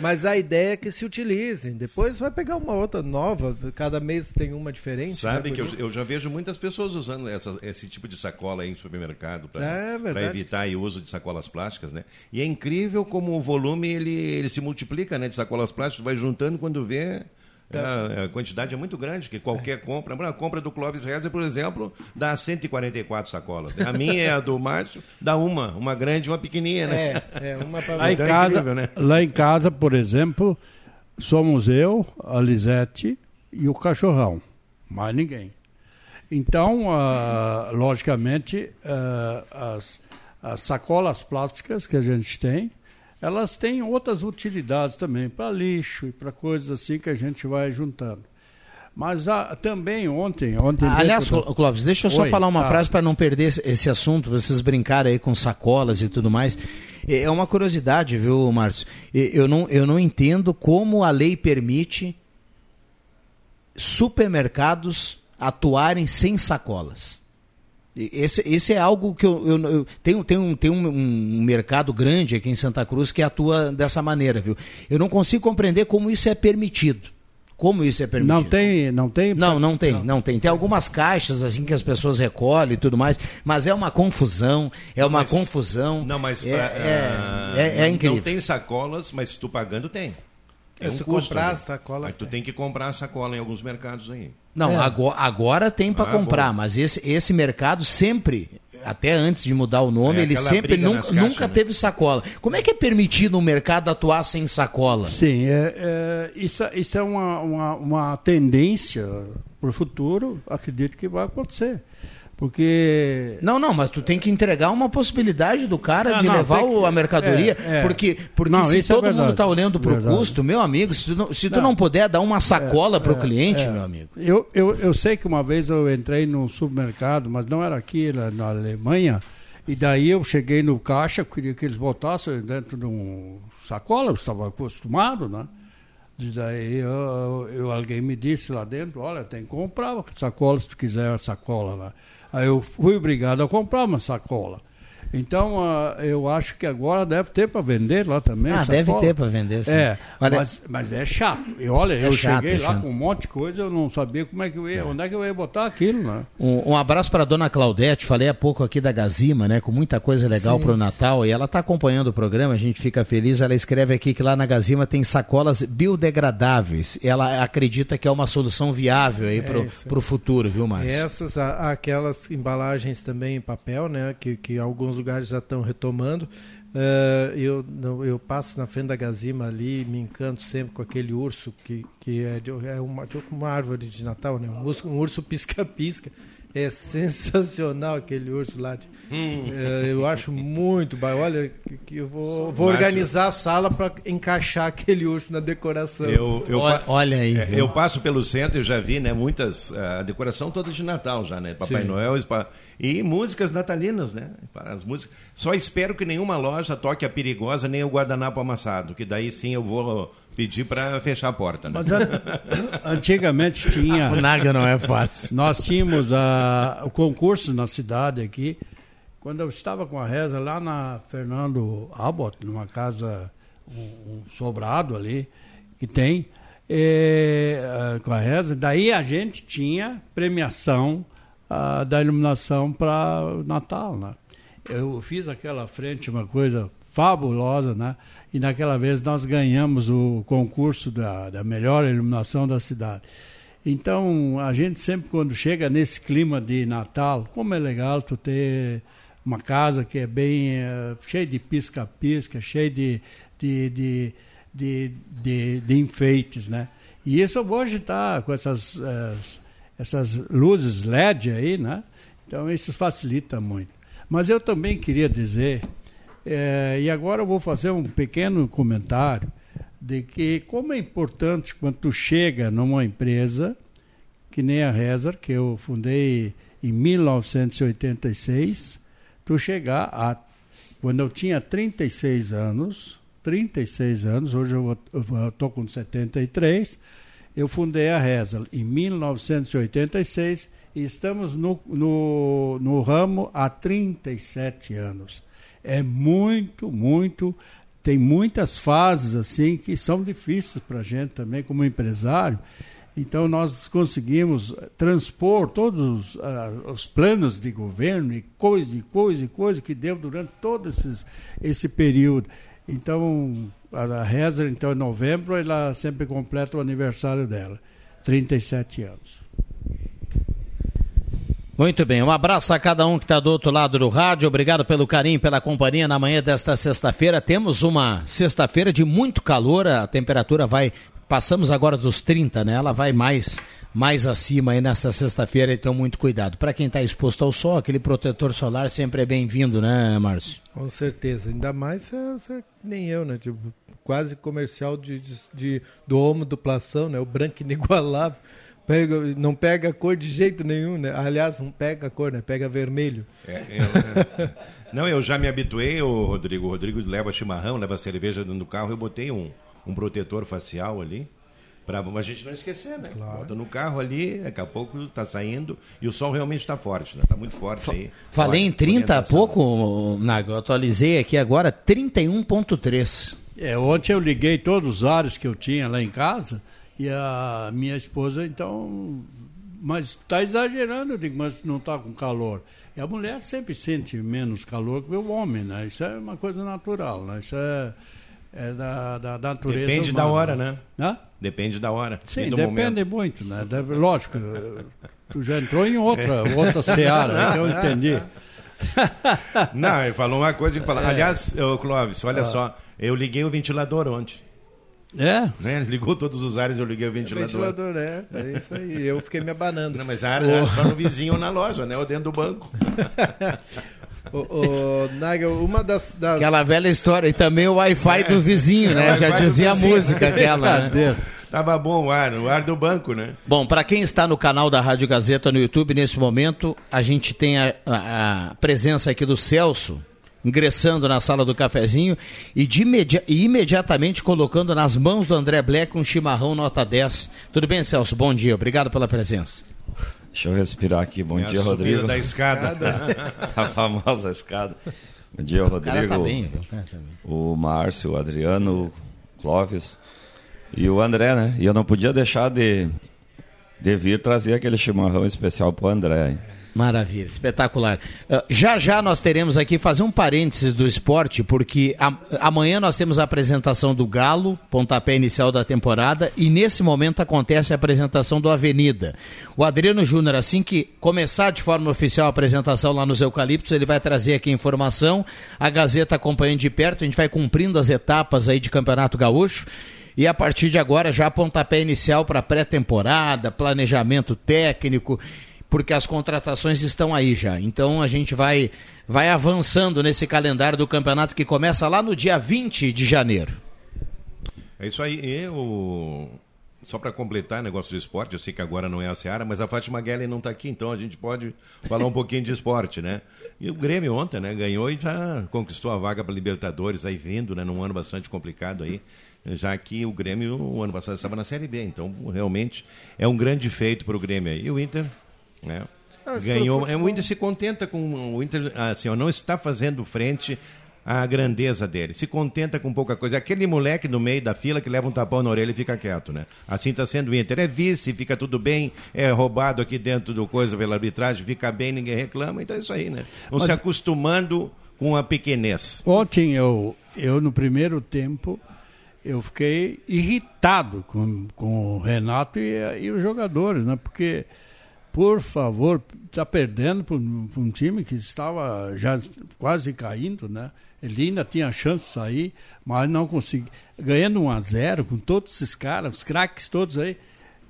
D: Mas a ideia é que se utilizem. Depois vai pegar uma outra nova, cada mês tem uma diferente.
G: Sabe
D: né?
G: que eu, eu, já vejo muitas pessoas usando essa, esse tipo de sacola aí em supermercado para é, evitar o uso de sacolas plásticas, né? E é incrível como o volume ele, ele se multiplica, né? De sacolas plásticas, vai juntando quando vê é, a quantidade é muito grande, que qualquer compra. A compra do Clóvis Rezer, por exemplo, dá 144 sacolas. A minha é a do Márcio, dá uma, uma grande e uma pequenininha, né?
E: É, é uma para lá, em casa, incrível, né? lá em casa, por exemplo, somos eu, a Lisete e o cachorrão. Mais ninguém. Então, uh, logicamente, uh, as, as sacolas plásticas que a gente tem, elas têm outras utilidades também, para lixo e para coisas assim que a gente vai juntando. Mas ah, também ontem. ontem
A: ah, aliás, da... Clóvis, deixa eu só Oi, falar uma tá. frase para não perder esse assunto, vocês brincarem aí com sacolas e tudo mais. É uma curiosidade, viu, Márcio? Eu não, eu não entendo como a lei permite supermercados atuarem sem sacolas. Esse, esse é algo que eu, eu, eu tenho, tenho, tenho um, um, mercado grande aqui em Santa Cruz que atua dessa maneira, viu? Eu não consigo compreender como isso é permitido. Como isso é permitido?
E: Não tem, não tem.
A: Não, não tem, não. não tem. Tem algumas caixas assim que as pessoas recolhem e tudo mais, mas é uma confusão, é uma mas, confusão.
G: Não, mas
A: é,
G: pra,
A: é, é, é, incrível.
G: Não tem sacolas, mas se tu pagando tem.
D: É um custo, comprar né? a sacola. Mas
G: tu tem que comprar a sacola em alguns mercados aí.
A: Não, é. agora, agora, tem para ah, comprar, bom. mas esse, esse mercado sempre até antes de mudar o nome,
G: É,
A: ele sempre nunca,
G: caixas,
A: nunca
G: né?
A: teve sacola. Como é que é permitido no mercado atuar sem sacola?
E: Sim, é, é, isso, isso é uma, uma, uma tendência para o futuro, acredito que vai acontecer. Porque.
A: Não, não, mas tu tem que entregar uma possibilidade do cara
E: Ah,
A: de
E: não,
A: levar
E: que-
A: a mercadoria.
E: é, é.
A: Porque, porque
E: Não,
A: se
E: é
A: todo mundo
E: verdade,
A: está olhando para o custo, meu amigo, se tu não, se tu
E: Não.
A: não puder dar uma sacola para o
E: É,
A: cliente,
E: é.
A: meu amigo.
E: Eu, eu, eu sei que uma vez eu entrei num supermercado, mas não era aqui, era na Alemanha, e daí eu cheguei no caixa, queria que eles botassem dentro de um sacola, eu estava acostumado, né? E daí eu, eu- alguém me disse lá dentro, olha, tem que comprar sacola se tu quiser a sacola lá. Aí eu fui obrigado a comprar uma sacola. Então, ah, eu acho que agora deve ter para vender lá também.
A: Ah, deve ter pra vender, sim.
E: É,
A: Olha-
E: mas, mas é chato. E olha,
A: É
E: eu
A: chato,
E: cheguei
A: é
E: lá com um monte de coisa, eu não sabia como é que eu ia, onde é que eu ia botar aquilo, né?
A: Um, um abraço para a dona Claudete, falei há pouco aqui da Gazima, né? Com muita coisa legal para o Natal e ela está acompanhando o programa, a gente fica feliz. Ela escreve aqui que lá na Gazima tem sacolas biodegradáveis. Ela acredita que é uma solução viável aí
D: É isso.
A: pro futuro, viu, Márcio?
D: Essas, aquelas embalagens também em papel, né, que, que alguns lugares já estão retomando. Eh, eu, não- eu passo na frente da Gazima ali, me encanto sempre com aquele urso que, que é, de, é uma, de uma árvore de Natal, né, um urso um urso pisca-pisca. É sensacional aquele urso lá. de-
G: Hum.
D: Eh, eu acho muito. Olha, que, que eu vou, vou organizar a sala para encaixar aquele urso na decoração.
G: Eu, eu, pa-
A: aí.
G: é, eu passo pelo centro e já vi, né, muitas, a decoração toda de Natal já, né? Papai
D: Sim.
G: Noel e músicas natalinas, né? As músicas. Só espero que nenhuma loja toque a perigosa nem o guardanapo amassado, que daí sim eu vou pedir para fechar a porta, né?
E: Mas a- antigamente tinha.
A: O Naga não é fácil.
E: Nós tínhamos a, o concurso na cidade aqui. Quando eu estava com a reza lá na Fernando Abbott, numa casa, um, um sobrado ali, que tem, eh, ah, com a reza, daí a gente tinha premiação ah, da iluminação para Natal, né? Eu fiz aquela frente, uma coisa fabulosa, né? E naquela vez nós ganhamos o concurso da, da melhor iluminação da cidade. Então, a gente sempre quando chega nesse clima de Natal, como é legal tu ter uma casa que é bem eh, cheia de pisca-pisca, cheia de, de, de, de, de, de enfeites, né? E isso hoje está com essas, eh, essas luzes LED aí, né? Então isso facilita muito. Mas eu também queria dizer, eh, e agora eu vou fazer um pequeno comentário, de que como é importante quando tu chega numa empresa, que nem a Rezar, que eu fundei em 1986, tu chegar a quando eu tinha 36 anos, 36 anos, hoje eu estou com 73, eu fundei a Rezal em 1986 e estamos no, no, no ramo há 37 anos. É muito, muito. Tem muitas fases assim que são difíceis para a gente também, como empresário. Então, nós conseguimos transpor todos os, ah, os planos de governo e coisa e coisa e coisa que deu durante todo esses, esse período. Então, a, a Reza, então, em novembro, ela sempre completa o aniversário dela, 37 anos.
A: Muito bem, um abraço a cada um que está do outro lado do rádio. Obrigado pelo carinho, pela companhia na manhã desta sexta-feira. Temos uma sexta-feira de muito calor, a temperatura vai. Passamos agora dos 30, né? Ela vai mais, mais acima aí nesta sexta-feira, então muito cuidado. Para quem está exposto ao sol, aquele protetor solar sempre é bem-vindo, né, Márcio?
D: Com certeza, ainda mais é, é, nem eu, né? Tipo, quase comercial de, de, de do homo duplação, né? O branco inigualável. Pega, não pega cor de jeito nenhum, né? Aliás, não pega a cor, né? Pega vermelho.
G: É, eu- não, eu já me habituei, o Rodrigo. O Rodrigo leva chimarrão, leva cerveja dentro do carro. Eu botei um, um protetor facial ali. Pra a gente não esquecer, né? Bota no carro ali, daqui a pouco tá saindo. E o sol realmente está forte, né? Tá muito forte aí.
A: Falei
G: Olha,
A: em 30 há pouco, Nago, eu atualizei aqui agora 31.3.
E: É, ontem eu liguei todos os ares que eu tinha lá em casa e a minha esposa, então. Mas está exagerando, eu digo, mas não está com calor. E a mulher sempre sente menos calor que o homem, né? Isso é uma coisa natural, né? Isso é, é da, da, da natureza.
G: Depende da
E: humana.
G: hora, né?
E: Hã?
G: Depende da hora.
E: Sim, depende
G: momento.
E: muito, né? Deve- lógico, tu já entrou em outra, outra seara, então eu entendi.
G: Não, ele falou uma coisa que fala. Aliás, ô, Clóvis, olha só, eu liguei o ventilador ontem.
E: É?
G: Né? Ligou todos os ares, eu liguei o ventilador.
D: Ventilador, é, é isso aí. Eu fiquei me abanando.
G: Não, mas a área era só no vizinho ou na loja, né? Ou dentro do banco.
D: Ô, ô, Nagel, uma das, das-
A: Aquela velha história. E também o Wi-Fi do vizinho, né? Já
G: Wi-Fi do
A: dizia a música aquela. Né?
G: Tava bom o ar, o ar do banco, né?
A: Bom, para quem está no canal da Rádio Gazeta no YouTube, nesse momento, a gente tem a, a- a presença aqui do Celso, ingressando na sala do cafezinho e, de imedi- e imediatamente colocando nas mãos do André Black um chimarrão nota 10. Tudo bem, Celso? Bom dia, obrigado pela presença.
N: Deixa eu respirar aqui. Bom
G: É
N: dia, Rodrigo.
G: da escada.
N: a famosa escada. Bom dia,
A: O cara
N: Rodrigo.
A: tá bem? O cara tá bem.
N: O Márcio, o Adriano, o Clóvis e o André, né? E eu não podia deixar de, de vir trazer aquele chimarrão especial pro André. hein?
A: Maravilha, espetacular. Uh, já já nós teremos aqui fazer um parênteses do esporte, porque a- amanhã nós temos a apresentação do Galo, pontapé inicial da temporada, e nesse momento acontece a apresentação do Avenida. O Adriano Júnior, assim que começar de forma oficial a apresentação lá nos Eucaliptos, ele vai trazer aqui a informação, a Gazeta acompanhando de perto, a gente vai cumprindo as etapas aí de Campeonato Gaúcho. E a partir de agora já pontapé inicial para pré-temporada, planejamento técnico, porque as contratações estão aí já. Então a gente vai vai avançando nesse calendário do campeonato que começa lá no dia 20 de janeiro.
G: É isso aí. Eu, só para completar negócio do esporte, eu sei que agora não é a Seara, mas a Fátima Guellen não está aqui, então a gente pode falar um pouquinho de esporte, né? E o Grêmio ontem, né, ganhou e já conquistou a vaga para Libertadores, aí vindo, né, num ano bastante complicado aí, já que o Grêmio, o ano passado, estava na Série B, então realmente é um grande feito para o Grêmio aí. E o Inter, né?
D: Ah,
G: ganhou. É, o Inter se contenta com. O Inter assim, ó, não está fazendo frente à grandeza dele. Se contenta com pouca coisa. Aquele moleque no meio da fila que leva um tapão na orelha e fica quieto, né? Assim está sendo o Inter. É vice, fica tudo bem, é roubado aqui dentro do coisa pela arbitragem, fica bem, ninguém reclama. Então é isso aí, né? Vão
E: Mas-
G: se acostumando com a pequenez.
E: Ontem eu, eu no primeiro tempo, eu fiquei irritado com, com o Renato e, e os jogadores, né? Porque, por favor, está perdendo para um, time que estava já quase caindo, né? Ele ainda tinha chance de sair, mas não conseguiu. Ganhando 1 a 0 com todos esses caras, os craques todos aí,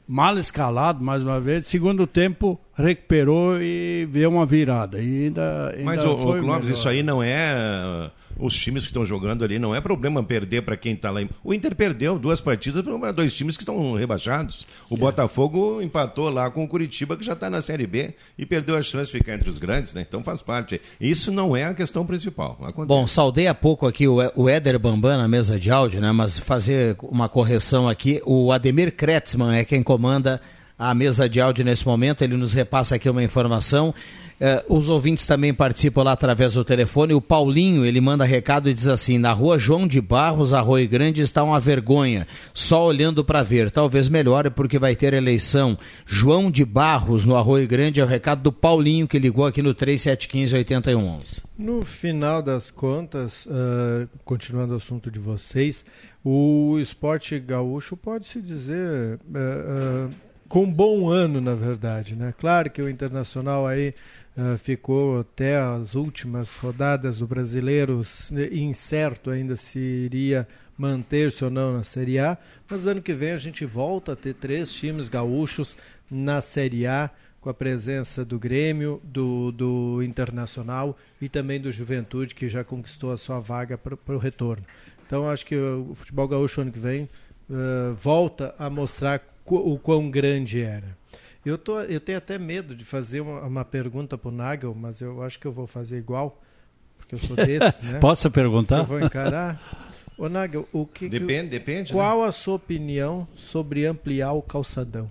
E: mal escalado mais uma vez. Segundo tempo, recuperou e veio uma virada. E ainda, ainda
G: Mas, o, Clóvis, isso aí não é. Os times que estão jogando ali, não é problema perder para quem está lá. em- O Inter perdeu duas partidas para dois times que estão rebaixados. O Botafogo empatou lá com o Curitiba, que já está na Série B, e perdeu a chance de ficar entre os grandes, né? Então faz parte. Isso não é a questão principal. Acontece.
A: Bom, saudei há pouco aqui o, o Éder Bambam na mesa de áudio, né? Mas fazer uma correção aqui, o Ademir Kretzmann é quem comanda a mesa de áudio nesse momento, ele nos repassa aqui uma informação. Eh, os ouvintes também participam lá através do telefone. O Paulinho, ele manda recado e diz assim: na rua João de Barros, Arroio Grande, está uma vergonha. Só olhando para ver. Talvez melhore porque vai ter eleição. João de Barros, no Arroio Grande, é o recado do Paulinho que ligou aqui no 3715-8111.
D: No final das contas, ah, continuando o assunto de vocês, o esporte gaúcho pode se dizer ah, com um bom ano, na verdade. Né? Claro que o Internacional aí ah, ficou até as últimas rodadas do brasileiro s- incerto ainda se iria manter-se ou não na Série A, mas ano que vem a gente volta a ter três times gaúchos na Série A, com a presença do Grêmio, do, do Internacional e também do Juventude, que já conquistou a sua vaga para o retorno. Então acho que o futebol gaúcho ano que vem eh, volta a mostrar o quão grande era. Eu, tô, eu tenho até medo de fazer uma, uma pergunta para o Nagel, mas eu acho que eu vou fazer igual, porque eu sou desses, né?
E: Posso perguntar?
D: Eu vou encarar. Ô Nagel, o que que-
G: Depende, depende, né?
D: Qual a sua opinião sobre ampliar o calçadão?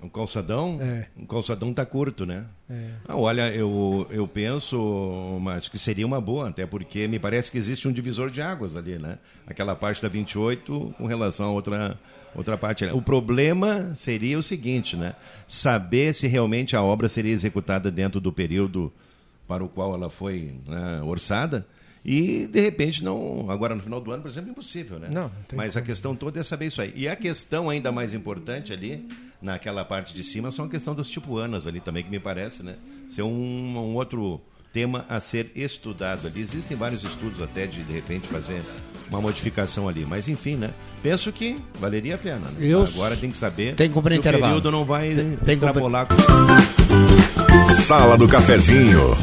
G: Um calçadão?
D: É.
G: Um calçadão tá curto, né?
D: É.
G: Ah, olha, eu, eu penso, mas que seria uma boa, até porque me parece que existe um divisor de águas ali, né? Aquela parte da 28 com relação a outra, outra parte. O problema seria o seguinte, né? Saber se realmente a obra seria executada dentro do período para o qual ela foi né, orçada. E, de repente, não. Agora, no final do ano, por exemplo, é impossível, né?
D: Não,
G: Mas a questão toda é saber isso aí. E a questão ainda mais importante ali, naquela parte de cima, são a questão das tipuanas ali também, que me parece, né? Ser um, um outro tema a ser estudado ali. Existem vários estudos até de, de repente, fazer uma modificação ali. Mas, enfim, né? Penso que valeria a pena. Né?
A: Eu
G: Agora tem que saber
A: Tem que cumprir
G: se o
A: intervalo.
G: período não vai
A: Tem- tem que
G: extrapolar.
B: Sala do Cafezinho.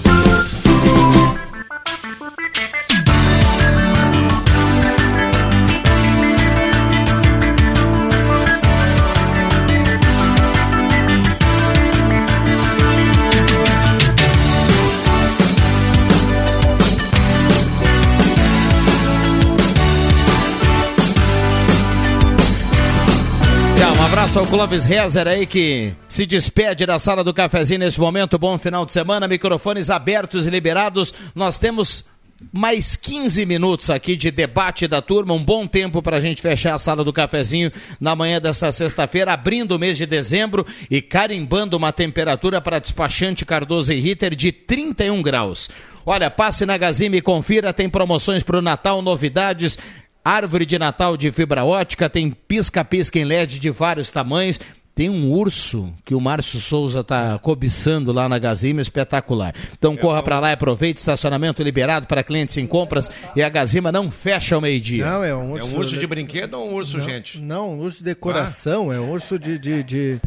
A: Abraço ao Clóvis Rezer aí que se despede da sala do cafezinho nesse momento. Bom final de semana, microfones abertos e liberados. Nós temos mais 15 minutos aqui de debate da turma, um bom tempo para a gente fechar a sala do cafezinho na manhã desta sexta-feira, abrindo o mês de dezembro e carimbando uma temperatura para despachante Cardoso e Ritter de 31 graus. Olha, passe na Gazime e confira, tem promoções para o Natal, novidades. Árvore de Natal de fibra ótica, tem pisca-pisca em LED de vários tamanhos. Tem um urso que o Márcio Souza está cobiçando lá na Gazima, espetacular. Então corra para lá e aproveite, estacionamento liberado para clientes em compras e a Gazima não fecha ao meio-dia.
D: Não, é um urso.
G: É um urso de brinquedo ou um urso, gente?
D: Não, um urso de decoração, é um urso de. de, de...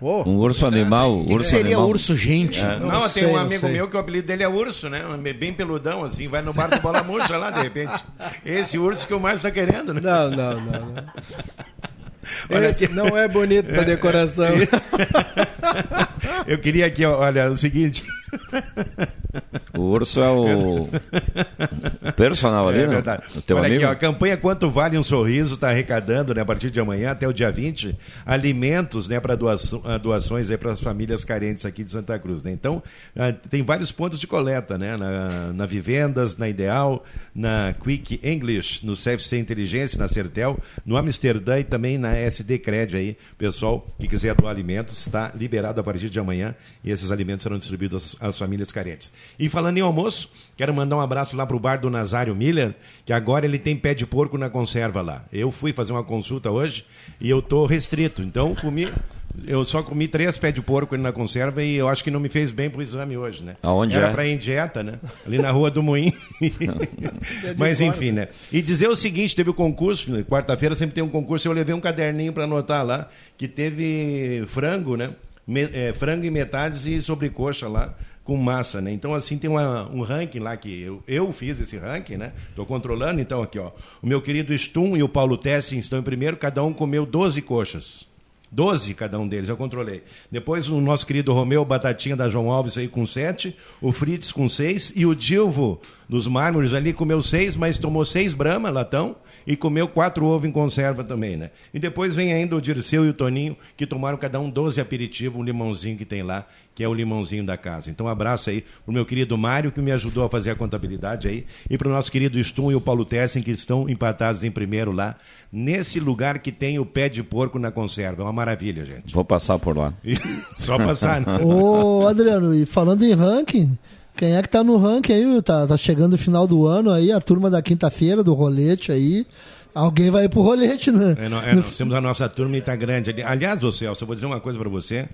D: Oh,
N: Um urso animal,
D: que
N: urso
D: seria
N: animal.
D: urso, gente?
N: É.
G: Não,
D: Não
G: tem
D: sei,
G: um
D: não
G: amigo meu que o apelido dele é urso, né? Um Bem peludão, assim, vai no bar do Bola Murcha lá, de repente. Esse urso que o Márcio tá querendo, né?
D: Não, não, não. não.
G: Olha
D: Esse
G: aqui.
D: não é bonito pra decoração.
G: Eu queria aqui, olha, o seguinte.
N: O urso é o personal ali,
G: é
N: né?
G: verdade.
N: O teu
G: Olha
N: amigo.
G: aqui, ó, a campanha Quanto Vale um Sorriso está arrecadando, né, a partir de amanhã até o dia 20, alimentos, né, para doação, ah, doações para as famílias carentes aqui de Santa Cruz, né? Então, ah, tem vários pontos de coleta, né, na, na Vivendas, na Ideal, na Quick English, no CFC Inteligência, na Sertel, no Amsterdã e também na SD Cred aí. Pessoal que quiser doar alimentos, está liberado a partir de amanhã e esses alimentos serão distribuídos às, às famílias carentes. E falando em almoço, quero mandar um abraço lá pro bar do Nazário Miller, que agora ele tem pé de porco na conserva lá. Eu fui fazer uma consulta hoje e eu tô restrito, então comi eu só comi três pés de porco ali na conserva e eu acho que não me fez bem pro exame hoje, né?
N: Aonde
G: Era
N: é?
G: pra ir em dieta, né? Ali na Rua do Moinho. Mas enfim, né? E dizer o seguinte, teve o concurso, né? quarta-feira sempre tem um concurso, eu levei um caderninho para anotar lá, que teve frango, né? Me- é, frango em metades e sobrecoxa lá com massa, né? Então assim tem uma- um ranking lá que eu, eu fiz esse ranking, né? Tô controlando, então aqui, ó. O meu querido Stum e o Paulo Tessin estão em primeiro, cada um comeu 12 coxas. 12 cada um deles, eu controlei. Depois o nosso querido Romeu Batatinha da João Alves aí com 7, o Fritz com 6 e o Dilvo dos Mármores ali comeu 6, mas tomou 6 Brahma, latão, e comeu 4 ovos em conserva também, né? E depois vem ainda o Dirceu e o Toninho, que tomaram cada um 12 aperitivos, um limãozinho que tem lá, que é o limãozinho da casa. Então um abraço aí pro meu querido Mário, que me ajudou a fazer a contabilidade aí, e pro nosso querido Stum e o Paulo Tessen, que estão empatados em primeiro lá, nesse lugar que tem o pé de porco na conserva. É uma maravilha, gente.
N: Vou passar por lá.
G: Só passar, né?
F: Ô, Adriano, e falando em ranking, quem é que tá no ranking aí? Tá, tá chegando o final do ano aí, a turma da quinta-feira, do rolete aí. Alguém vai ir pro rolete, né?
G: É, nó- é, nós temos a nossa turma e tá grande. ali. Aliás, ô Celso, eu vou dizer uma coisa para você,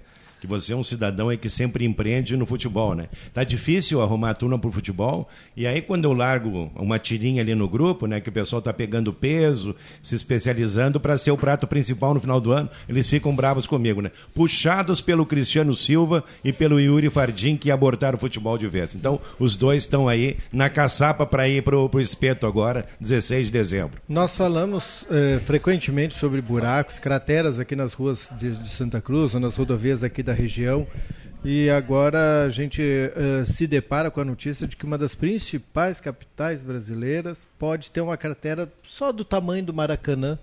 G: que você é um cidadão aí que sempre empreende no futebol, né? Tá difícil arrumar a turma pro futebol, e aí quando eu largo uma tirinha ali no grupo, né, que o pessoal tá pegando peso, se especializando para ser o prato principal no final do ano, eles ficam bravos comigo, né? Puxados pelo Cristiano Silva e pelo Yuri Fardim, que abortaram o futebol de vez. Então, os dois estão aí na caçapa para ir pro, pro espeto agora, 16 de dezembro.
D: Nós falamos eh, frequentemente sobre buracos, crateras aqui nas ruas de, de Santa Cruz, ou nas rodovias aqui da região. E agora a gente eh, se depara com a notícia de que uma das principais capitais brasileiras pode ter uma cratera só do tamanho do Maracanã.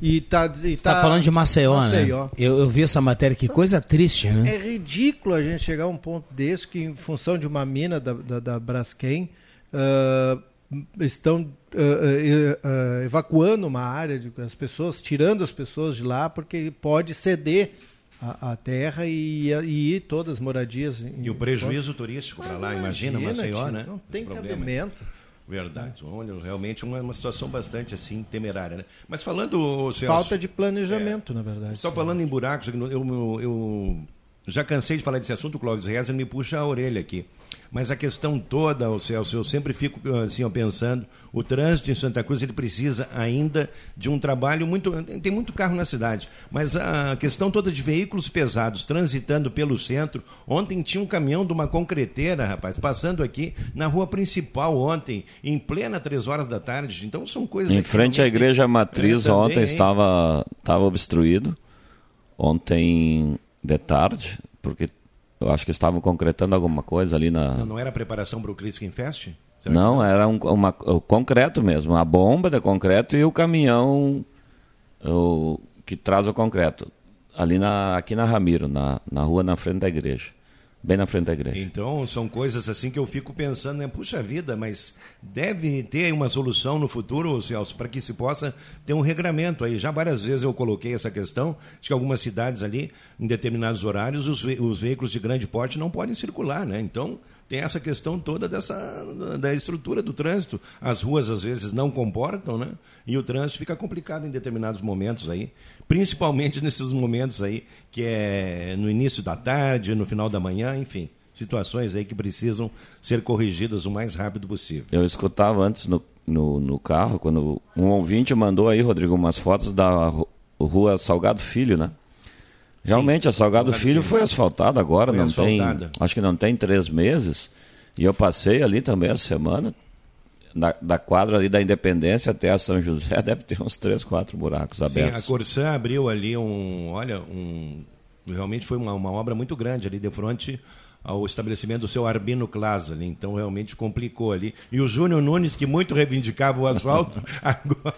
D: E tá, e
A: Você tá falando de Maceió,
D: Maceió.
A: né? Eu, eu vi essa matéria, que coisa triste, né?
D: É ridículo a gente chegar a um ponto desse que, em função de uma mina da, da, da Braskem, ah, estão ah, ah, evacuando uma área, de, as pessoas, tirando as pessoas de lá, porque pode ceder a, a terra e, e todas as moradias. em-
G: E o prejuízo turístico para lá, imagina,
D: imagina,
G: Maceió, né?
D: não tem cabimento.
G: Verdade. Olha, realmente uma, uma situação bastante assim temerária, né? Mas falando, Celso,
D: Falta de planejamento, na verdade.
G: Só falando em buracos, eu, eu, eu já cansei de falar desse assunto, o Clóvis Reza me puxa a orelha aqui. Mas a questão toda, o Celso, eu sempre fico assim, ó, pensando, o trânsito em Santa Cruz ele precisa ainda de um trabalho muito. Tem muito carro na cidade, mas a questão toda de veículos pesados transitando pelo centro. Ontem tinha um caminhão de uma concreteira, rapaz, passando aqui na rua principal ontem, em plena três horas da tarde. Então são coisas.
N: Em frente à igreja matriz,
G: É,
N: ontem
G: também,
N: estava, estava obstruído. Ontem de tarde, porque eu acho que estavam concretando alguma coisa ali na.
G: Não, não era preparação para o Criskin Fest? Será
N: Não, era um, uma, o concreto mesmo, a bomba de concreto e o caminhão o, que traz o concreto. Ali na, aqui na Ramiro, na, na rua na frente da igreja. Bem na frente da igreja.
G: Então, são coisas assim que eu fico pensando, né? Puxa vida, mas deve ter uma solução no futuro, Celso, para que se possa ter um regramento aí. Já várias vezes eu coloquei essa questão de que algumas cidades ali, em determinados horários, os, ve os veículos de grande porte não podem circular, né? Então, tem essa questão toda dessa da estrutura do trânsito. As ruas às vezes não comportam, né? E o trânsito fica complicado em determinados momentos aí, principalmente nesses momentos aí que é no início da tarde, no final da manhã, enfim, situações aí que precisam ser corrigidas o mais rápido possível.
N: Eu escutava antes no, no, no carro, quando um ouvinte mandou aí, Rodrigo, umas fotos da ru- rua Salgado Filho, né? Realmente, a Salgado,
G: Salgado
N: Filho
G: Filho.
N: foi asfaltada agora,
G: Foi
N: não
G: asfaltada.
N: tem. Acho que não tem três meses. E eu passei ali também essa semana. Da, da quadra ali da Independência até a São José deve ter uns três, quatro buracos
G: Sim,
N: abertos.
G: a Corsã abriu ali um, olha, um realmente foi uma, uma obra muito grande ali de frente ao estabelecimento do seu Arbino Class ali, então realmente complicou ali. E o Júnior Nunes, que muito reivindicava o asfalto, agora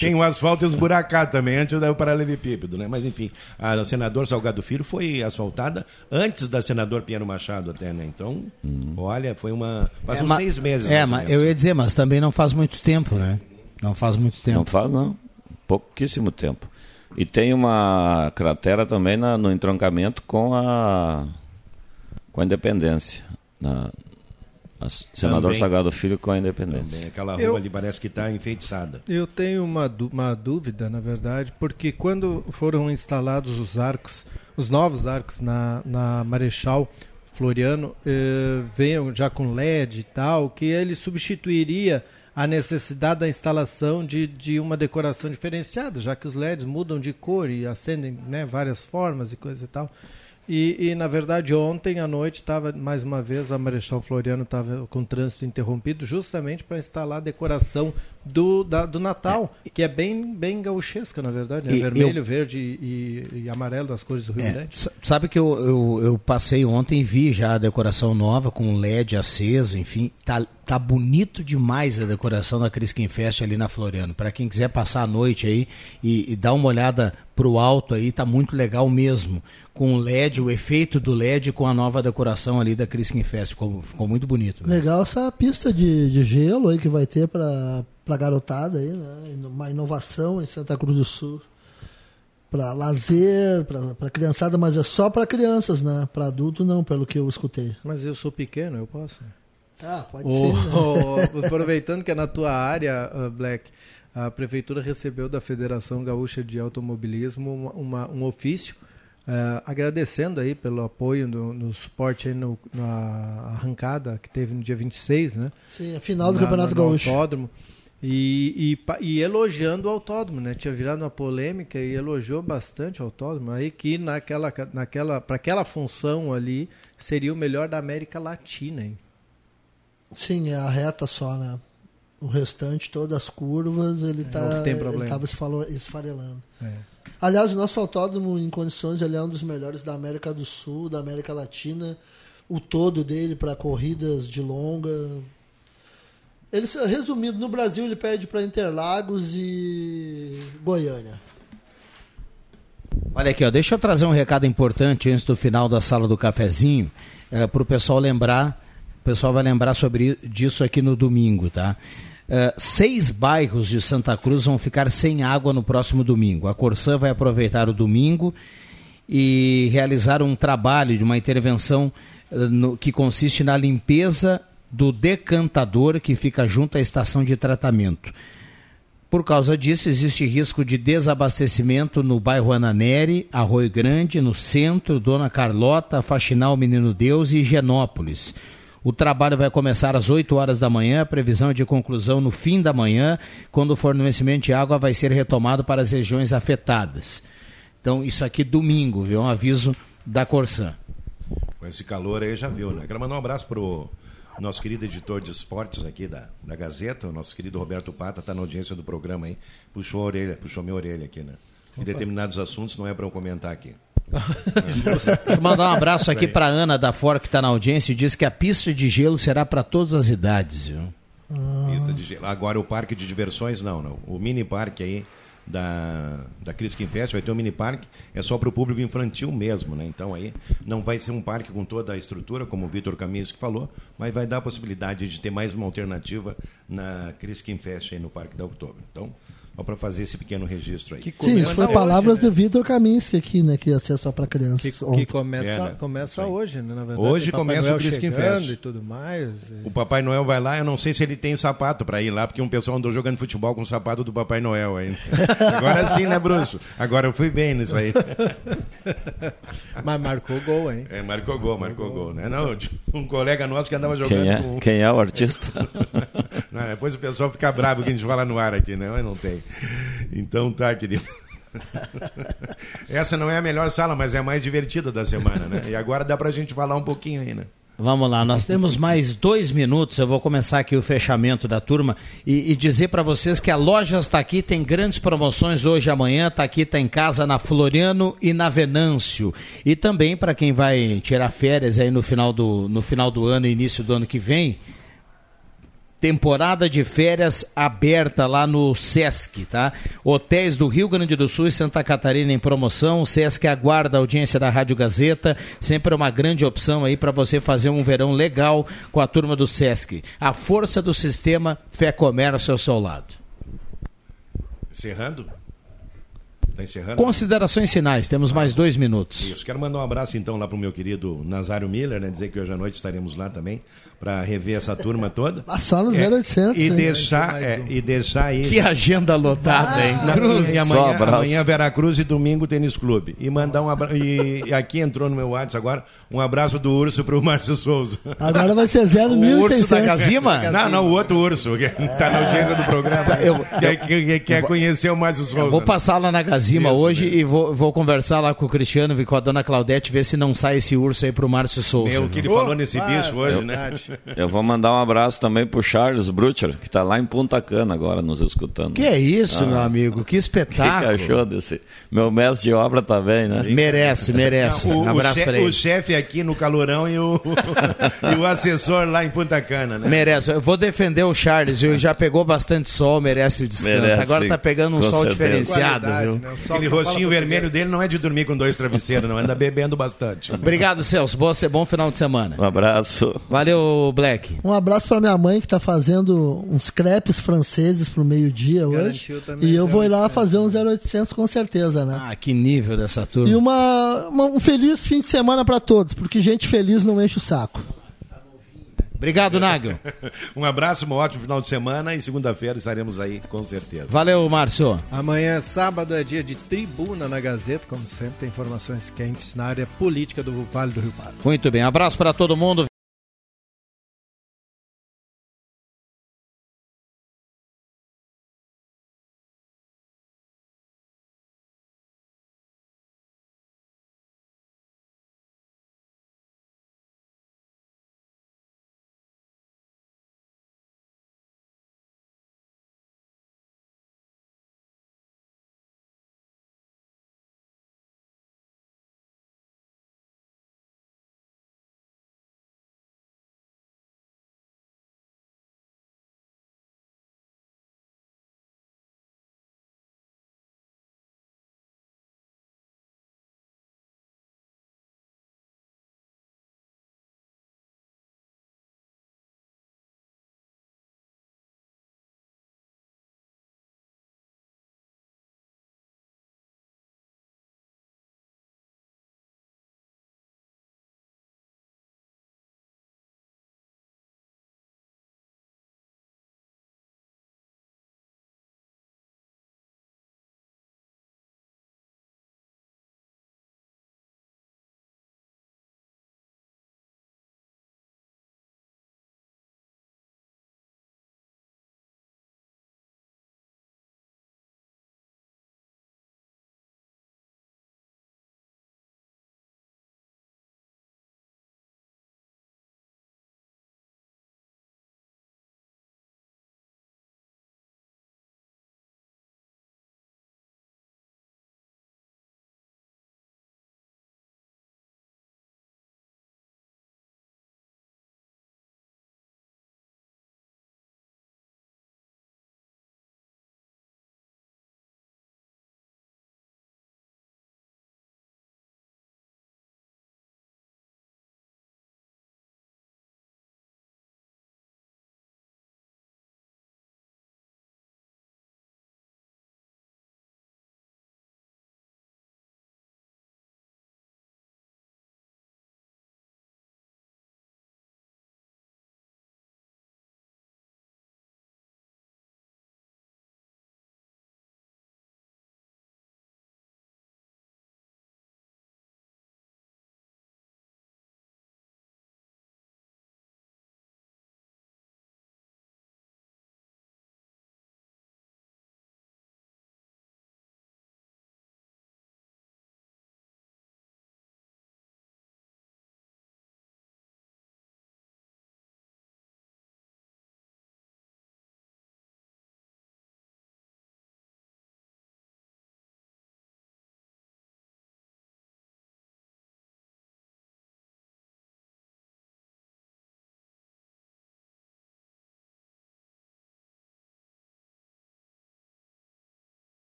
G: tem o asfalto esburacado também, antes da paralelepípedo, né? Mas enfim, a senador Salgado Filho foi asfaltada antes da senador Pinheiro Machado até, né? Então, olha, foi uma... Faz
A: É,
G: seis meses.
A: É, mas eu ia dizer, mas também não faz muito tempo, né? Não faz muito tempo.
N: Não faz, não. Pouquíssimo tempo. E tem uma cratera também na- no entroncamento com a, com a Independência. Na, a senador
G: Também.
N: Sagrado Filho com a Independência.
G: Também, aquela rua
D: Eu-
G: ali parece que está enfeitiçada.
D: Eu tenho uma, uma dúvida, na verdade, porque quando foram instalados os arcos, os novos arcos na, na Marechal Floriano, eh, veio já com LED e tal, que ele substituiria a necessidade da instalação de, de uma decoração diferenciada, já que os LEDs mudam de cor e acendem né, várias formas e coisa e tal. E, e, na verdade, ontem à noite estava, mais uma vez, a Marechal Floriano estava com trânsito interrompido, justamente para instalar decoração do, da- do Natal, que é bem, bem gauchesca, na verdade. né?
A: E
D: Vermelho,
A: eu-
D: verde e, e amarelo das cores do Rio
A: É,
D: Grande.
A: sa- sabe que eu, eu, eu passei ontem e vi já a decoração nova com LED aceso, enfim, tá, tá bonito demais a decoração da Crisquim Fest ali na Floriano. Para quem quiser passar a noite aí e, e dar uma olhada pro alto aí, tá muito legal mesmo. Com o LED, o efeito do LED com a nova decoração ali da Crisquim Fest. Ficou, ficou muito bonito.
F: Legal essa pista de, de gelo aí que vai ter para pra garotada aí, né? Uma inovação em Santa Cruz do Sul. Para lazer, para criançada, mas é só para crianças, né? Para adulto não, pelo que eu escutei.
D: Mas eu sou pequeno, eu posso.
F: Ah, pode
D: O-
F: ser. né?
D: o- aproveitando que é na tua área, uh, Black, a prefeitura recebeu da Federação Gaúcha de Automobilismo uma, uma- um ofício uh, agradecendo aí pelo apoio no, no suporte aí no- na arrancada que teve no dia 26, né?
F: Sim, a final do
D: Na-
F: Campeonato
D: no
F: Gaúcho.
D: Autódromo. E, e, e elogiando o autódromo, né? Tinha virado uma polêmica e elogiou bastante o autódromo. Aí que naquela, naquela, para aquela função ali seria o melhor da América Latina, hein?
F: Sim, é a reta só, né? O restante, todas as curvas, ele tá, ele
D: problema.
F: estava esfarelando.
D: É.
F: Aliás, o nosso autódromo em condições ele é um dos melhores da América do Sul, da América Latina. O todo dele para corridas de longa. Ele, resumindo, no Brasil ele perde para Interlagos e Goiânia.
A: Olha aqui, ó, deixa eu trazer um recado importante antes do final da sala do cafezinho, para o pessoal lembrar. O pessoal vai lembrar sobre disso aqui no domingo, tá? Eh, seis bairros de Santa Cruz vão ficar sem água no próximo domingo. A Corsã vai aproveitar o domingo e realizar um trabalho de uma intervenção eh, no- que consiste na limpeza do decantador que fica junto à estação de tratamento. Por causa disso, existe risco de desabastecimento no bairro Ananeri, Arroio Grande, no centro, Dona Carlota, Faxinal Menino Deus e Higienópolis. O trabalho vai começar às 8 horas da manhã, previsão de conclusão no fim da manhã, quando o fornecimento de água vai ser retomado para as regiões afetadas. Então, isso aqui domingo, viu? Um aviso da Corsan.
G: Com esse calor aí já viu, né? Quero mandar um abraço pro nosso querido editor de esportes aqui da, da Gazeta, o nosso querido Roberto Pata, está na audiência do programa aí. Puxou a orelha, puxou minha orelha aqui, né? Em determinados assuntos não é para eu comentar aqui.
A: Deixa eu mandar um abraço aqui para Ana da Fora, que está na audiência, e diz que a pista de gelo será para todas as idades, viu?
G: Pista de gelo. Agora o parque de diversões, não, não. O mini parque aí da, da Criskin Fest vai ter um mini parque, é só para o público infantil mesmo, né? Então aí não vai ser um parque com toda a estrutura, como o Vitor Caminhos que falou, mas vai dar a possibilidade de ter mais uma alternativa na Criskin Fest aí no Parque da Outubro. Então, para fazer esse pequeno registro aí.
F: Sim, isso foi palavras do Vitor Kaminski aqui, né? Que ia ser só para crianças.
D: Que, que começa,
G: É, né?
D: começa hoje, né? Na verdade,
G: Hoje começa
D: Noel
G: o
D: chegando
G: Fest.
D: e tudo mais.
G: O Papai Noel vai lá, eu não sei se ele tem sapato para ir lá, porque um pessoal andou jogando futebol com o sapato do Papai Noel aí. Agora sim, né, Bruxo? Agora eu fui bem nisso aí.
D: Mas marcou gol, hein?
G: É, marcou gol, marcou gol. Né? Não, um colega nosso que andava jogando
N: Quem é,
G: com...
N: quem é o artista?
G: Não, depois o pessoal fica bravo que a gente fala no ar aqui, né? Mas não tem. Então tá, querido. Essa não é a melhor sala, mas é a mais divertida da semana, né? E agora dá pra gente falar um pouquinho aí, né?
A: Vamos lá, nós temos mais dois minutos. Eu vou começar aqui o fechamento da turma e, e dizer para vocês que a loja está aqui, tem grandes promoções hoje e amanhã. Está aqui, está em casa na Floriano e na Venâncio. E também para quem vai tirar férias aí no final do, no final do ano e início do ano que vem, temporada de férias aberta lá no Sesc, tá? Hotéis do Rio Grande do Sul e Santa Catarina em promoção. O Sesc aguarda a audiência da Rádio Gazeta, sempre uma grande opção aí para você fazer um verão legal com a turma do Sesc. A força do sistema Fé Comércio ao seu lado.
G: Encerrando? Tá encerrando?
A: Considerações finais, temos mais dois minutos.
G: Isso, quero mandar um abraço então lá pro meu querido Nazário Miller, né? Dizer que hoje à noite estaremos lá também para rever essa turma toda.
F: Ah, só no
G: É,
F: 0800.
G: E
F: hein?
G: deixar, é, e deixar aí.
A: Que agenda lotada, hein?
G: Na-
A: Cruz.
G: e
N: Só
G: amanhã,
N: abraço.
G: amanhã Veracruz e domingo Tênis Clube. E mandar um abraço. E, e aqui entrou no meu WhatsApp agora um abraço do urso pro Márcio Souza.
F: Agora vai ser 0.600.
G: Não, não, o outro urso, que tá na audiência do programa. quer, quer- quer conhecer o Márcio Souza.
A: Eu vou
G: né?
A: passar lá na Gazima
G: Isso,
A: hoje e vou, vou conversar lá com o Cristiano e com a dona Claudete, ver se não sai esse urso aí pro Márcio Souza.
G: Meu, que ele falou nesse bicho hoje, né?
N: Eu vou mandar um abraço também pro Charles Brutcher, que está lá em Punta Cana agora nos escutando.
A: Que é isso,
N: Ah.
A: meu amigo? Que
N: O que,
A: espetáculo.
N: achou desse? Meu mestre de obra também, né?
A: Merece, merece.
G: O,
A: Um
G: o
A: abraço pra ele.
G: o chefe aqui no Calorão e o, e o assessor lá em Punta Cana, né?
A: Merece. Eu vou defender o Charles, viu? Já pegou bastante sol, merece o descanso.
N: Merece,
A: Agora
N: sim.
A: tá pegando um sol
N: certeza.
A: diferenciado,
D: Qualidade,
A: viu?
D: né? O sol
G: Aquele rostinho
D: português.
G: vermelho dele não é de dormir com dois travesseiros, não. Anda bebendo bastante.
A: Obrigado, Celso. Boa, bom final de semana.
N: Um abraço.
A: Valeu, Black.
F: Um abraço para minha mãe que está fazendo uns crepes franceses pro meio-dia hoje.
D: Garantiu também
F: E eu vou ir lá
D: 0800,
F: fazer um 0800 com certeza, né?
A: Ah, que nível dessa turma.
F: E uma, uma- um feliz fim de semana para todos, porque gente feliz não enche o saco.
A: Obrigado, Nagel.
G: Um abraço, um ótimo final de semana e segunda-feira estaremos aí, com certeza.
A: Valeu, Márcio.
D: Amanhã, sábado, é dia de tribuna na Gazeta, como sempre, tem informações quentes na área política do Vale do Rio Pardo.
A: Muito bem. Abraço para todo mundo.